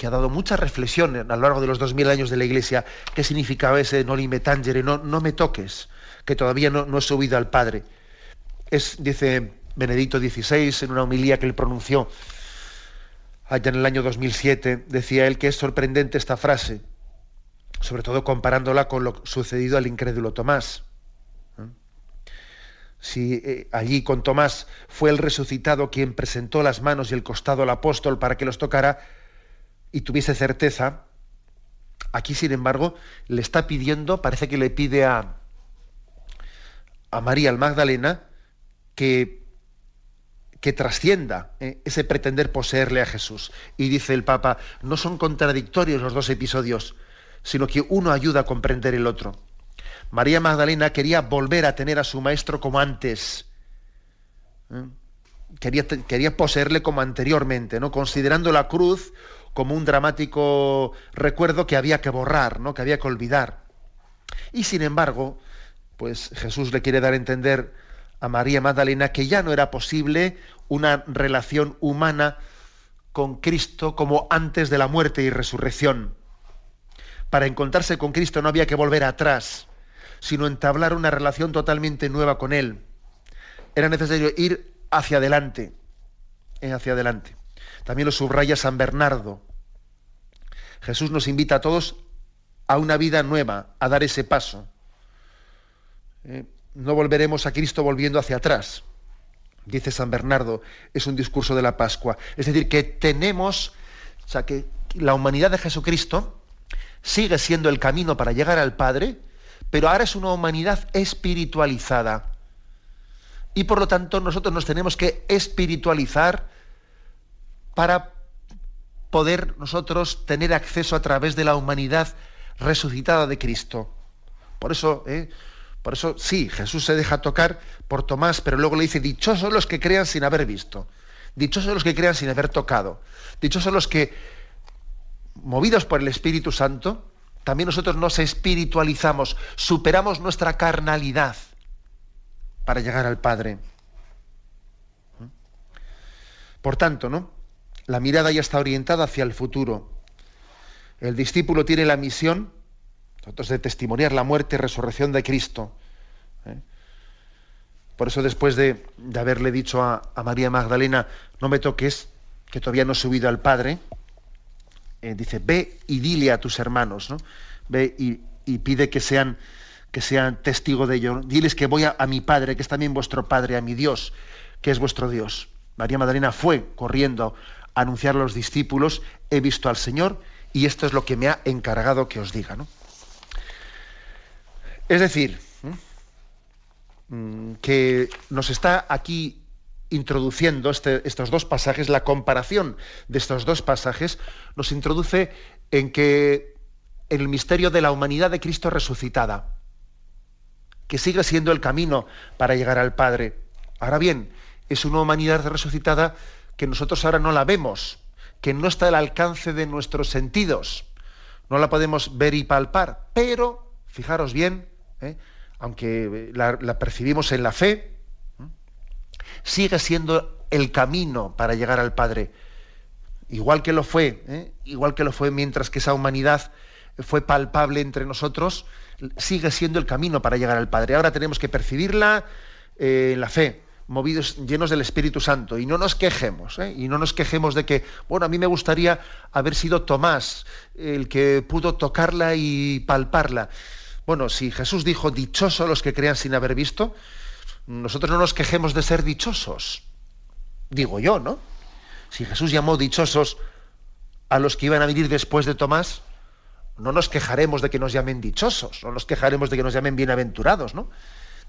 ha dado mucha reflexión a lo largo de los dos mil años de la Iglesia, qué significaba ese no me tangere, no, no me toques, que todavía no, no he subido al Padre. Es, dice Benedicto XVI en una homilía que él pronunció allá en el año 2007, decía él que es sorprendente esta frase, sobre todo comparándola con lo sucedido al incrédulo Tomás si eh, allí con Tomás fue el resucitado quien presentó las manos y el costado al apóstol para que los tocara y tuviese certeza, aquí sin embargo le está pidiendo, parece que le pide a, a María el Magdalena que, que trascienda eh, ese pretender poseerle a Jesús. Y dice el Papa, no son contradictorios los dos episodios, sino que uno ayuda a comprender el otro. María Magdalena quería volver a tener a su maestro como antes. ¿eh? Quería, quería, poseerle como anteriormente, ¿no? considerando la cruz como un dramático recuerdo que había que borrar, ¿no? que había que olvidar. Y sin embargo, pues Jesús le quiere dar a entender a María Magdalena que ya no era posible una relación humana con Cristo como antes de la muerte y resurrección. Para encontrarse con Cristo no había que volver atrás sino entablar una relación totalmente nueva con Él. Era necesario ir hacia adelante, eh, hacia adelante. También lo subraya San Bernardo. Jesús nos invita a todos a una vida nueva, a dar ese paso. Eh, no volveremos a Cristo volviendo hacia atrás, dice San Bernardo, es un discurso de la Pascua. Es decir, que tenemos, o sea, que la humanidad de Jesucristo sigue siendo el camino para llegar al Padre, pero ahora es una humanidad espiritualizada. Y por lo tanto nosotros nos tenemos que espiritualizar para poder nosotros tener acceso a través de la humanidad resucitada de Cristo. Por eso, ¿eh? por eso sí, Jesús se deja tocar por Tomás, pero luego le dice, dichosos los que crean sin haber visto, dichosos los que crean sin haber tocado, dichosos los que, movidos por el Espíritu Santo, también nosotros nos espiritualizamos, superamos nuestra carnalidad para llegar al Padre. Por tanto, ¿no? La mirada ya está orientada hacia el futuro. El discípulo tiene la misión nosotros, de testimoniar la muerte y resurrección de Cristo. ¿eh? Por eso después de, haberle dicho a, a, María Magdalena, no me toques, que todavía no he subido al Padre, eh, dice, ve y dile a tus hermanos, ¿no? Ve y, pide que sean, que sean testigo de ello. Diles que voy a, mi Padre, que es también vuestro Padre, a mi Dios, que es vuestro Dios. María Magdalena fue corriendo a anunciar a los discípulos, he visto al Señor y esto es lo que me ha encargado que os diga. ¿no? Es decir, mm, que nos está aquí introduciendo este, estos dos pasajes, la comparación de estos dos pasajes, nos introduce en que el misterio de la humanidad de Cristo resucitada, que sigue siendo el camino para llegar al Padre. Ahora bien, es una humanidad resucitada que nosotros ahora no la vemos, que no está al alcance de nuestros sentidos, no la podemos ver y palpar, pero, fijaros bien, ¿eh? aunque la, percibimos en la fe, sigue siendo el camino para llegar al Padre. Igual que lo fue, ¿eh? igual que lo fue mientras que esa humanidad fue palpable entre nosotros, sigue siendo el camino para llegar al Padre. Ahora tenemos que percibirla eh, en la fe, movidos, llenos del Espíritu Santo, y no nos quejemos, ¿eh? y no nos quejemos de que, bueno, a mí me gustaría haber sido Tomás el que pudo tocarla y palparla. Bueno, si Jesús dijo dichosos los que crean sin haber visto, nosotros no nos quejemos de ser dichosos. Digo yo, ¿no? Si Jesús llamó dichosos a los que iban a venir después de Tomás, no nos quejaremos de que nos llamen dichosos, no nos quejaremos de que nos llamen bienaventurados, ¿no?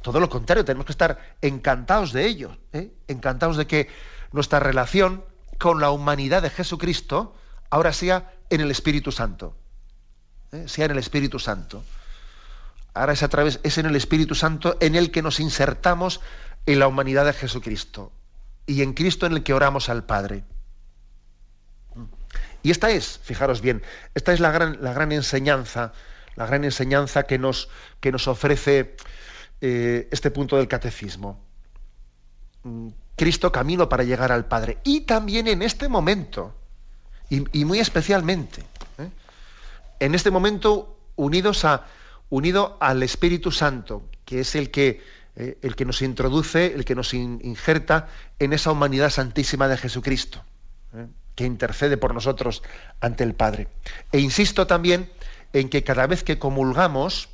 Todo lo contrario, tenemos que estar encantados de ello, ¿eh? encantados de que nuestra relación con la humanidad de Jesucristo ahora sea en el Espíritu Santo. ¿eh? Sea en el Espíritu Santo. Ahora es a través, es en el Espíritu Santo en el que nos insertamos en la humanidad de Jesucristo. Y en Cristo en el que oramos al Padre. Y esta es, fijaros bien, esta es la gran, la gran enseñanza, la gran enseñanza que nos, que nos ofrece eh, este punto del catecismo. Cristo camino para llegar al Padre. Y también en este momento, y, muy especialmente, ¿eh? en este momento unidos a, unido al Espíritu Santo, que es el que, eh, el que nos introduce, el que nos injerta en esa humanidad santísima de Jesucristo que intercede por nosotros ante el Padre. E insisto también en que cada vez que comulgamos,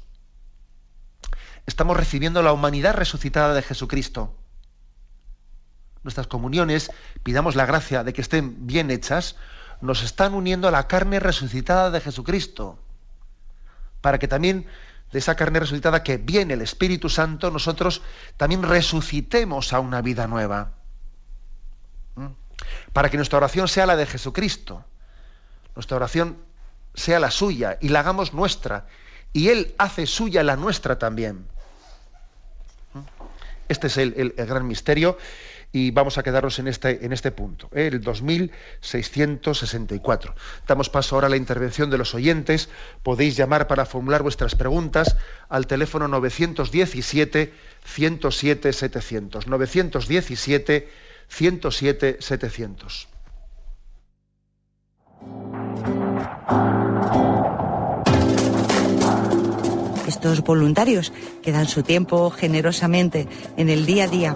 estamos recibiendo la humanidad resucitada de Jesucristo. Nuestras comuniones, pidamos la gracia de que estén bien hechas, nos están uniendo a la carne resucitada de Jesucristo, para que también de esa carne resucitada que viene el Espíritu Santo, nosotros también resucitemos a una vida nueva. Para que nuestra oración sea la de Jesucristo, nuestra oración sea la suya y la hagamos nuestra, y Él hace suya la nuestra también. Este es el, gran misterio y vamos a quedarnos en este, en este punto, ¿eh? el 2664. Damos paso ahora a la intervención de los oyentes. Podéis llamar para formular vuestras preguntas al teléfono 917 107 700. 917 107 700. Estos voluntarios que dan su tiempo generosamente en el día a día.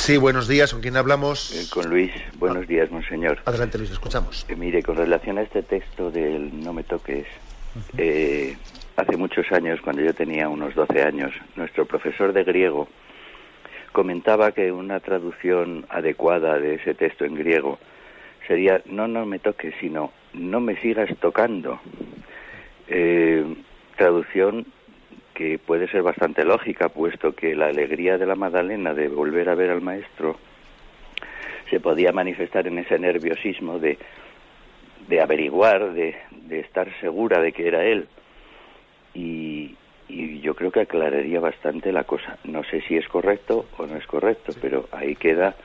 Sí, buenos días. ¿Con quién hablamos? Eh, con Luis. Buenos días, monseñor. Adelante, Luis, escuchamos. Eh, mire, con relación a este texto del No me toques, eh, hace muchos años, cuando yo tenía unos 12 años, nuestro profesor de griego comentaba que una traducción adecuada de ese texto en griego sería no no me toques, sino no me sigas tocando. traducción que puede ser bastante lógica, puesto que la alegría de la Magdalena de volver a ver al maestro se podía manifestar en ese nerviosismo de de averiguar, de, de, estar segura de que era él. Y, y, yo creo que aclararía bastante la cosa. No sé si es correcto o no es correcto, pero ahí queda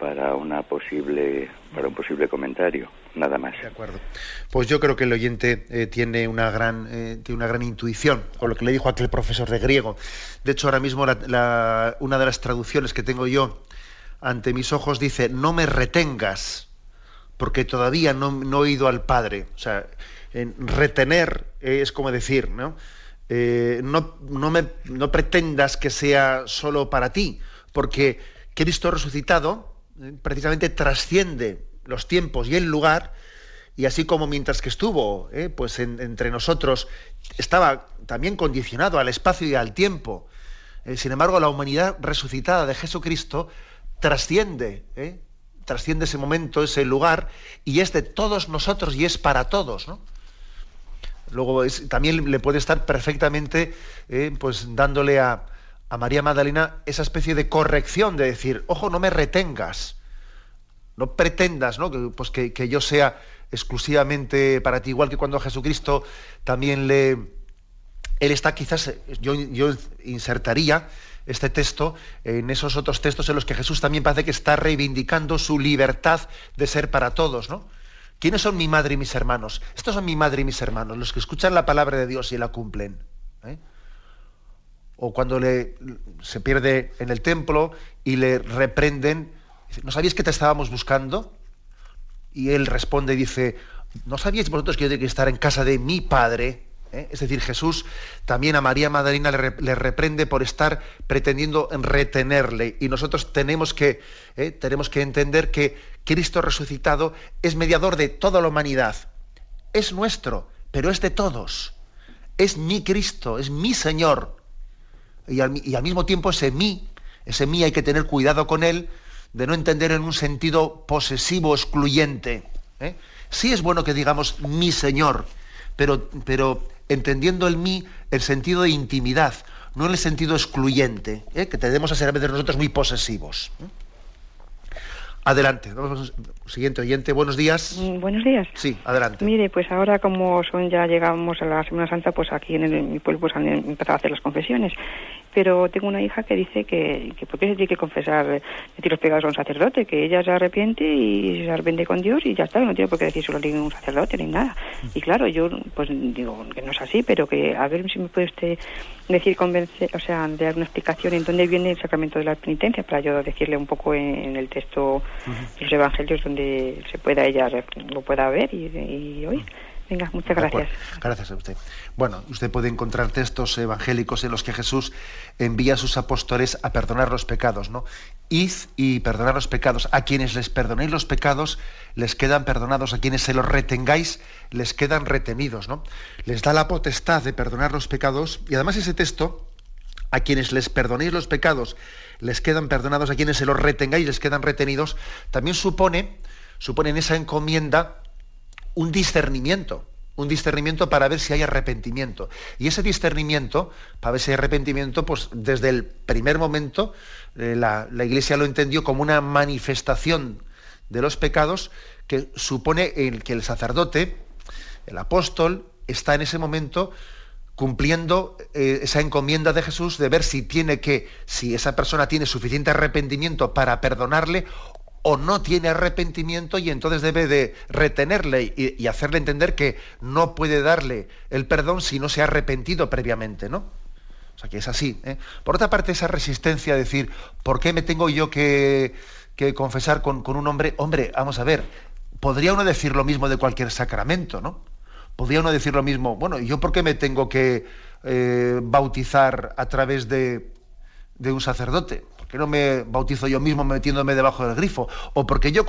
para una posible para un posible comentario nada más. De acuerdo. Pues yo creo que el oyente eh, tiene una gran eh, tiene una gran intuición con lo que le dijo aquel profesor de griego. De hecho ahora mismo una de las traducciones que tengo yo ante mis ojos dice no me retengas porque todavía no, he ido al padre o sea en retener es como decir no eh, no, no, me, no pretendas que sea solo para ti porque Cristo resucitado eh, precisamente trasciende los tiempos y el lugar, y así como mientras que estuvo eh, pues entre nosotros estaba también condicionado al espacio y al tiempo, eh, sin embargo la humanidad resucitada de Jesucristo trasciende, trasciende ese momento, ese lugar, y es de todos nosotros y es para todos. Luego también le puede estar perfectamente pues dándole a, a María Magdalena esa especie de corrección de decir, ojo, no me retengas, no pretendas ¿no? Que, pues que, yo sea exclusivamente para ti, igual que cuando Jesucristo también le... Él está quizás, yo, yo insertaría este texto en esos otros textos en los que Jesús también parece que está reivindicando su libertad de ser para todos, ¿no? ¿Quiénes son mi madre y mis hermanos? Estos son mi madre y mis hermanos, los que escuchan la palabra de Dios y la cumplen. ¿eh? o cuando le, se pierde en el templo y le reprenden, ¿no sabíais que te estábamos buscando? Y él responde y dice, ¿no sabíais vosotros que yo tengo que estar en casa de mi padre? ¿Eh? Es decir, Jesús también a María Magdalena le, reprende por estar pretendiendo retenerle. Y nosotros tenemos que, ¿eh? tenemos que entender que Cristo resucitado es mediador de toda la humanidad. Es nuestro, pero es de todos. Es mi Cristo, es mi Señor y al, mismo tiempo ese mí, ese mí hay que tener cuidado con él, de no entender en un sentido posesivo, excluyente. ¿eh? Sí es bueno que digamos mi Señor, pero, pero entendiendo el mí el sentido de intimidad, no en el sentido excluyente, ¿eh? que tendemos a ser a veces nosotros muy posesivos. ¿eh? Adelante, vamos siguiente oyente, buenos días. Mm, buenos días. Sí, adelante. Mire, pues ahora como son ya llegamos a la Semana Santa, pues aquí en, mi pueblo pues han empezado a hacer las confesiones pero tengo una hija que dice que, que ¿por qué se tiene que confesar, decir los pecados a un sacerdote? Que ella se arrepiente y se arrepiente con Dios y ya está, no tiene por qué decir solo a un sacerdote ni nada. Y claro, yo pues digo que no es así, pero que a ver si me puede usted decir, convencer, o sea, dar una explicación en dónde viene el sacramento de la penitencia para yo decirle un poco en, el texto de los evangelios donde se pueda ella lo pueda ver y, y oír. Venga, muchas gracias. Gracias a usted. Bueno, usted puede encontrar textos evangélicos en los que Jesús envía a sus apóstoles a perdonar los pecados, ¿no? Id y perdonar los pecados. A quienes les perdonéis los pecados, les quedan perdonados. A quienes se los retengáis, les quedan retenidos, ¿no? Les da la potestad de perdonar los pecados. Y además ese texto, a quienes les perdonéis los pecados, les quedan perdonados. A quienes se los retengáis, les quedan retenidos. También supone, supone en esa encomienda un discernimiento, un discernimiento para ver si hay arrepentimiento. Y ese discernimiento, para ver si hay arrepentimiento, pues desde el primer momento eh, la, Iglesia lo entendió como una manifestación de los pecados que supone que el sacerdote, el apóstol, está en ese momento cumpliendo eh, esa encomienda de Jesús de ver si tiene que, si esa persona tiene suficiente arrepentimiento para perdonarle o no tiene arrepentimiento y entonces debe de retenerle y, hacerle entender que no puede darle el perdón si no se ha arrepentido previamente, ¿no? O sea que es así. ¿eh? Por otra parte, esa resistencia a decir, ¿por qué me tengo yo que, confesar con, un hombre? Hombre, vamos a ver, podría uno decir lo mismo de cualquier sacramento, ¿no? Podría uno decir lo mismo, bueno, ¿y yo por qué me tengo que eh, bautizar a través de, de un sacerdote? Que no me bautizo yo mismo metiéndome debajo del grifo? O porque yo...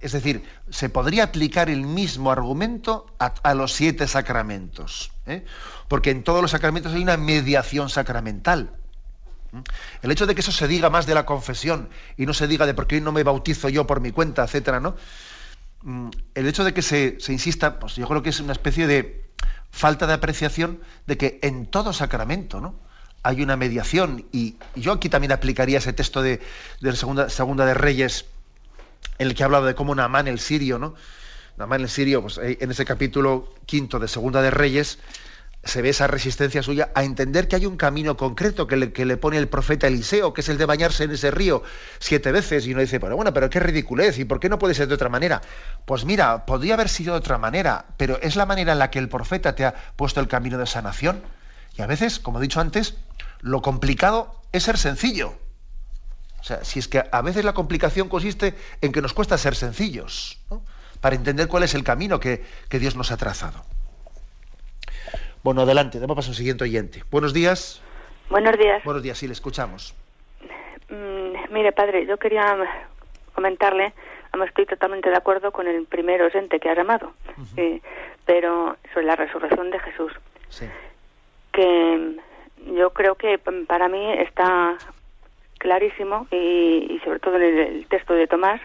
es decir, se podría aplicar el mismo argumento a, los siete sacramentos. ¿eh? Porque en todos los sacramentos hay una mediación sacramental. El hecho de que eso se diga más de la confesión y no se diga de por qué no me bautizo yo por mi cuenta, etcétera, ¿no? Mm, el hecho de que se, se insista, pues yo creo que es una especie de falta de apreciación de que en todo sacramento, ¿no? Hay una mediación. Y yo aquí también aplicaría ese texto de, de segunda, segunda de Reyes, en el que ha hablado de cómo Naamán el sirio, ¿no? Namán el sirio, pues, eh, en ese capítulo quinto de Segunda de Reyes, se ve esa resistencia suya a entender que hay un camino concreto que le, que le, pone el profeta Eliseo, que es el de bañarse en ese río siete veces, y uno dice, pero bueno, pero qué ridiculez, ¿y por qué no puede ser de otra manera? Pues mira, podría haber sido de otra manera, pero es la manera en la que el profeta te ha puesto el camino de sanación. Y a veces, como he dicho antes, lo complicado es ser sencillo. O sea, si es que a veces la complicación consiste en que nos cuesta ser sencillos, para entender cuál es el camino que, que Dios nos ha trazado. Bueno, adelante, damos paso al siguiente oyente. Buenos días. Buenos días. Buenos días, sí, le escuchamos. Mm, mire, padre, yo quería comentarle, estoy totalmente de acuerdo con el primer oyente que ha llamado, pero sobre la resurrección de Jesús. Sí. Que yo creo que para mí está clarísimo y, sobre todo en el, texto de Tomás,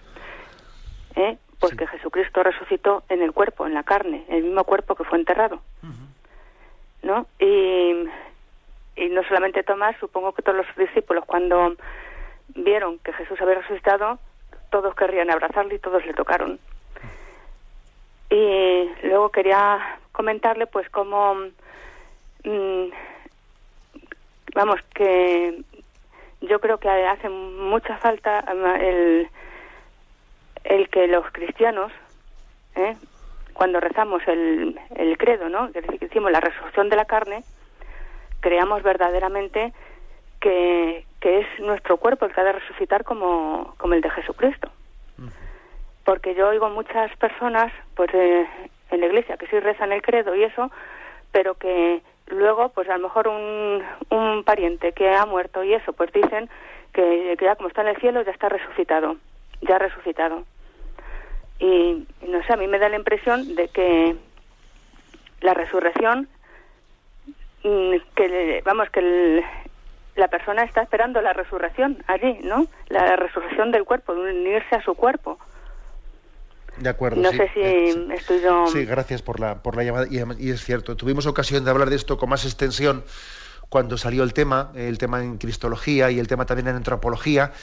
¿eh? pues que Jesucristo resucitó en el cuerpo, en la carne, en el mismo cuerpo que fue enterrado. ¿no? Y, y no solamente Tomás, supongo que todos los discípulos cuando vieron que Jesús había resucitado, todos querrían abrazarle y todos le tocaron. Y luego quería comentarle pues cómo, mm, vamos, que yo creo que hace mucha falta el, el que los cristianos, ¿eh? cuando rezamos el, el credo, ¿no? que decimos la resurrección de la carne, creamos verdaderamente que, que es nuestro cuerpo el que ha de resucitar como, como el de Jesucristo. Porque yo oigo muchas personas, pues eh, en la iglesia, que sí rezan el credo y eso, pero que luego, pues a lo mejor un, un pariente que ha muerto y eso, pues dicen que, ya como está en el cielo ya está resucitado, ya ha resucitado y no sé, a mí me da la impresión de que la resurrección, mm, que vamos, que la persona está esperando la resurrección allí, ¿no? La resurrección del cuerpo, de unirse a su cuerpo. De acuerdo. No sé si eh, estoy yo... Sí, gracias por la, por la llamada. Y, y, es cierto, tuvimos ocasión de hablar de esto con más extensión cuando salió el tema, el tema en cristología y el tema también en antropología.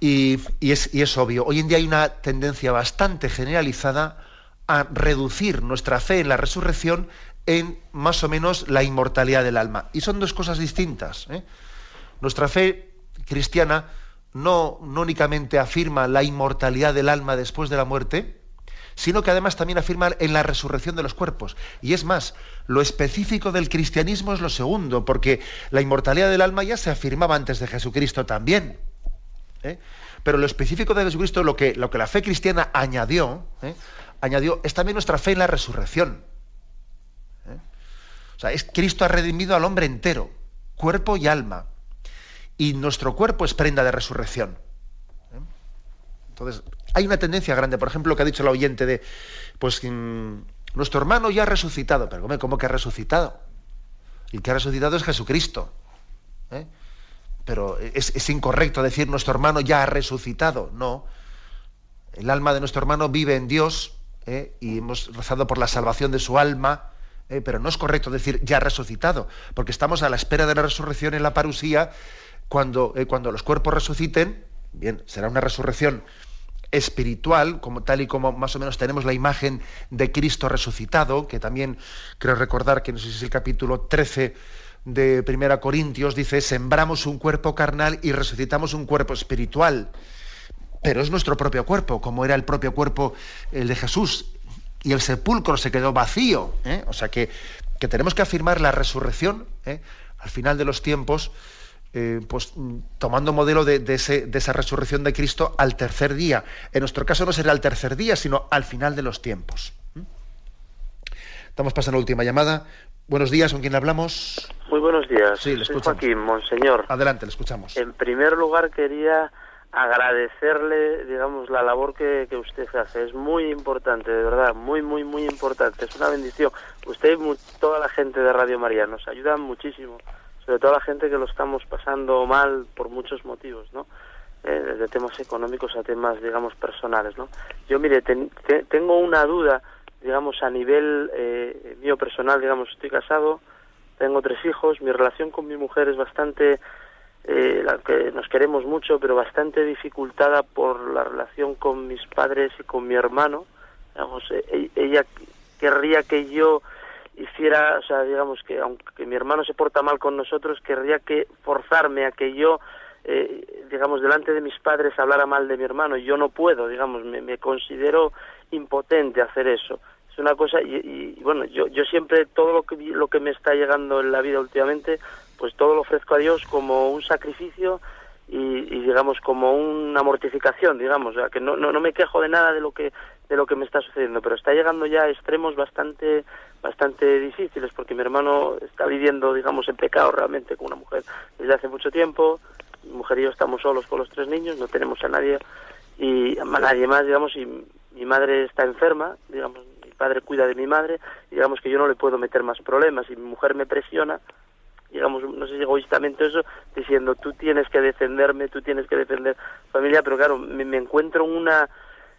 Y, es, obvio, hoy en día hay una tendencia bastante generalizada a reducir nuestra fe en la resurrección en más o menos la inmortalidad del alma. Y son dos cosas distintas. ¿eh? Nuestra fe cristiana no, únicamente afirma la inmortalidad del alma después de la muerte, sino que además también afirma en la resurrección de los cuerpos. Y es más, lo específico del cristianismo es lo segundo, porque la inmortalidad del alma ya se afirmaba antes de Jesucristo también. ¿eh? Pero lo específico de Jesucristo, lo que, lo que la fe cristiana añadió, ¿eh? añadió, es también nuestra fe en la resurrección. ¿eh? O sea, es Cristo ha redimido al hombre entero, cuerpo y alma. Y nuestro cuerpo es prenda de resurrección. Entonces, hay una tendencia grande, por ejemplo, lo que ha dicho el oyente de, pues mm, nuestro hermano ya ha resucitado, pero ¿cómo, que ha resucitado? El que ha resucitado es Jesucristo. ¿eh? pero es, incorrecto decir nuestro hermano ya ha resucitado. No. El alma de nuestro hermano vive en Dios ¿eh? y hemos rezado por la salvación de su alma, ¿eh? pero no es correcto decir ya ha resucitado, porque estamos a la espera de la resurrección en la parusía. Cuando, eh, cuando los cuerpos resuciten, bien, será una resurrección espiritual, como tal y como más o menos tenemos la imagen de Cristo resucitado, que también creo recordar que no sé si es el capítulo 13 de Primera Corintios dice, sembramos un cuerpo carnal y resucitamos un cuerpo espiritual. Pero es nuestro propio cuerpo, como era el propio cuerpo el de Jesús. Y el sepulcro se quedó vacío. ¿eh? O sea que, que, tenemos que afirmar la resurrección ¿eh? al final de los tiempos, eh, pues tomando modelo de, de, esa resurrección de Cristo al tercer día. En nuestro caso no será al tercer día, sino al final de los tiempos. Estamos pasando la última llamada. Buenos días, ¿con quién hablamos? Muy buenos días. Sí, le Soy Joaquín, monseñor. Adelante, le escuchamos. En primer lugar, quería agradecerle, digamos, la labor que, que, usted hace. Es muy importante, de verdad, muy, muy, muy importante. Es una bendición. Usted y toda la gente de Radio María nos ayudan muchísimo, sobre todo la gente que lo estamos pasando mal por muchos motivos, ¿no? Eh, desde temas económicos a temas, digamos, personales, ¿no? Yo, mire, tengo una duda digamos, a nivel eh, mío personal, digamos, estoy casado, tengo tres hijos, mi relación con mi mujer es bastante, eh, la que nos queremos mucho, pero bastante dificultada por la relación con mis padres y con mi hermano, Digamos, e, ella querría que yo hiciera, o sea, digamos que aunque mi hermano se porta mal con nosotros, querría que forzarme a que yo, eh, digamos, delante de mis padres hablara mal de mi hermano. Yo no puedo, digamos, me, considero impotente hacer eso. Es una cosa, y, bueno, yo, yo siempre, todo lo que, lo que me está llegando en la vida últimamente, pues todo lo ofrezco a Dios como un sacrificio y, y digamos como una mortificación, digamos, o sea, que no, no, me quejo de nada de lo que de lo que me está sucediendo, pero está llegando ya a extremos bastante bastante difíciles porque mi hermano está viviendo, digamos, en pecado realmente con una mujer desde hace mucho tiempo. Mi mujer y yo estamos solos con los tres niños, no tenemos a nadie y a nadie más, digamos, y mi madre está enferma, digamos, mi padre cuida de mi madre, y digamos que yo no le puedo meter más problemas y mi mujer me presiona, digamos, no sé si egoístamente eso, diciendo tú tienes que defenderme, tú tienes que defender familia, pero claro, me, me encuentro en una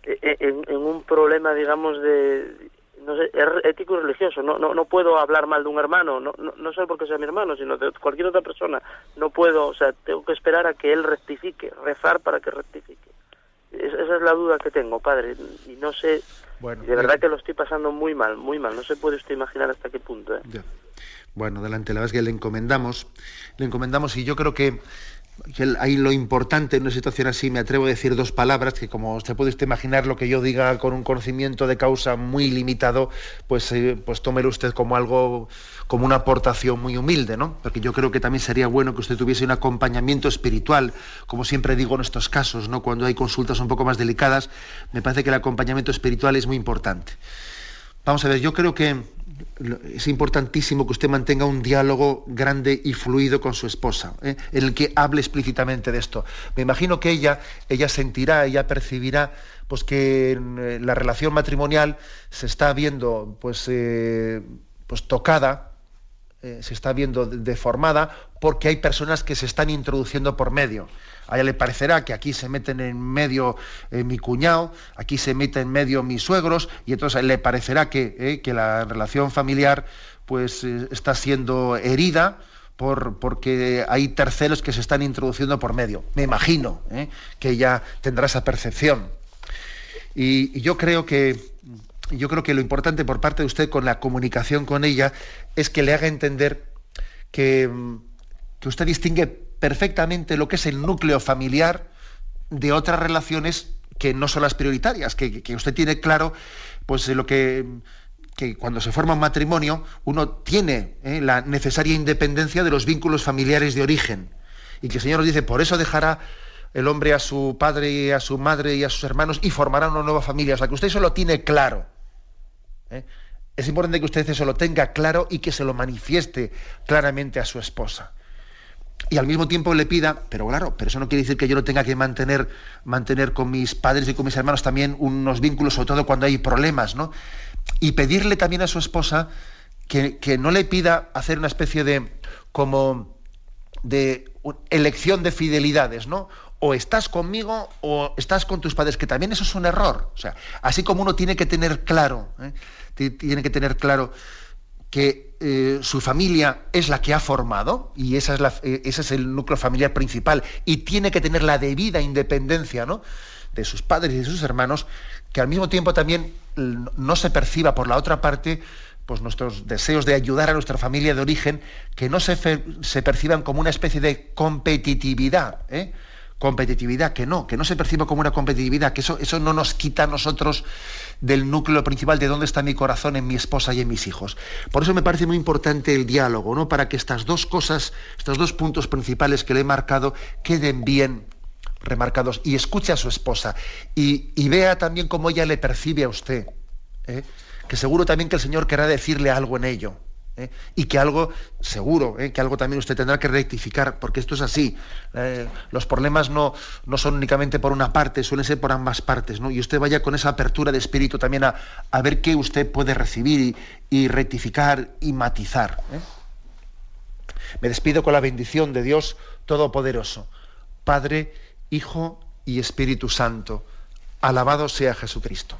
e, e, en, en, un problema, digamos, de no sé, ético y religioso. No, no, no puedo hablar mal de un hermano, no, no, no solo porque sea mi hermano, sino de cualquier otra persona. No puedo, o sea, tengo que esperar a que él rectifique, rezar para que rectifique. esa es la duda que tengo, padre, y no sé, bueno, de verdad que lo estoy pasando muy mal, muy mal. No se puede usted imaginar hasta qué punto. ¿eh? Bueno, adelante, la verdad que le encomendamos, le encomendamos y yo creo que ahí lo importante en una situación así, me atrevo a decir dos palabras que como usted puede usted imaginar lo que yo diga con un conocimiento de causa muy limitado, pues, eh, pues usted como algo, como una aportación muy humilde, ¿no? Porque yo creo que también sería bueno que usted tuviese un acompañamiento espiritual, como siempre digo en estos casos, ¿no? Cuando hay consultas un poco más delicadas, me parece que el acompañamiento espiritual es muy importante. Vamos a ver, yo creo que es importantísimo que usted mantenga un diálogo grande y fluido con su esposa, ¿eh? en el que hable explícitamente de esto. Me imagino que ella, ella sentirá, ella percibirá, pues que eh, la relación matrimonial se está viendo, pues, eh, pues tocada, se está viendo deformada, porque hay personas que se están introduciendo por medio. A ella le parecerá que aquí se meten en medio eh, mi cuñado, aquí se meten en medio mis suegros, y entonces le parecerá que, eh, que la relación familiar pues eh, está siendo herida por, porque hay terceros que se están introduciendo por medio. Me imagino que ella tendrá esa percepción. Y yo creo que yo creo que lo importante por parte de usted con la comunicación con ella es que le haga entender que, que usted distingue perfectamente lo que es el núcleo familiar de otras relaciones que no son las prioritarias, que, usted tiene claro, pues lo que, que, cuando se forma un matrimonio uno tiene eh, la necesaria independencia de los vínculos familiares de origen. Y que el Señor nos dice, por eso dejará el hombre a su padre y a su madre y a sus hermanos y formará una nueva familia. O sea, que usted eso lo tiene claro. ¿Eh? Es importante que usted eso lo tenga claro y que se lo manifieste claramente a su esposa y al mismo tiempo le pida, pero claro, pero eso no quiere decir que yo no tenga que mantener, mantener con mis padres y con mis hermanos también unos vínculos, sobre todo cuando hay problemas, ¿no? Y pedirle también a su esposa que, no le pida hacer una especie de como de elección de fidelidades, ¿no? O estás conmigo o estás con tus padres, que también eso es un error. O sea, así como uno tiene que tener claro, ¿eh? tiene que tener claro que eh, su familia es la que ha formado y esa es eh, ese es el núcleo familiar principal y tiene que tener la debida independencia ¿no? de sus padres y de sus hermanos, que al mismo tiempo también no se perciba por la otra parte pues nuestros deseos de ayudar a nuestra familia de origen, que no se, se perciban como una especie de competitividad. Competitividad, que no, que no se perciba como una competitividad, que eso, eso no nos quita a nosotros del núcleo principal de dónde está mi corazón en mi esposa y en mis hijos. Por eso me parece muy importante el diálogo, ¿no? Para que estas dos cosas, estos dos puntos principales que le he marcado, queden bien remarcados y escuche a su esposa y, vea también cómo ella le percibe a usted. ¿eh? Que seguro también que el Señor querrá decirle algo en ello. ¿Eh? y que algo, seguro, ¿eh? que algo también usted tendrá que rectificar, porque esto es así. Eh, los problemas no, no son únicamente por una parte, suelen ser por ambas partes, ¿no? Y usted vaya con esa apertura de espíritu también a, a ver qué usted puede recibir y, y rectificar y matizar. Me despido con la bendición de Dios Todopoderoso, Padre, Hijo y Espíritu Santo. Alabado sea Jesucristo.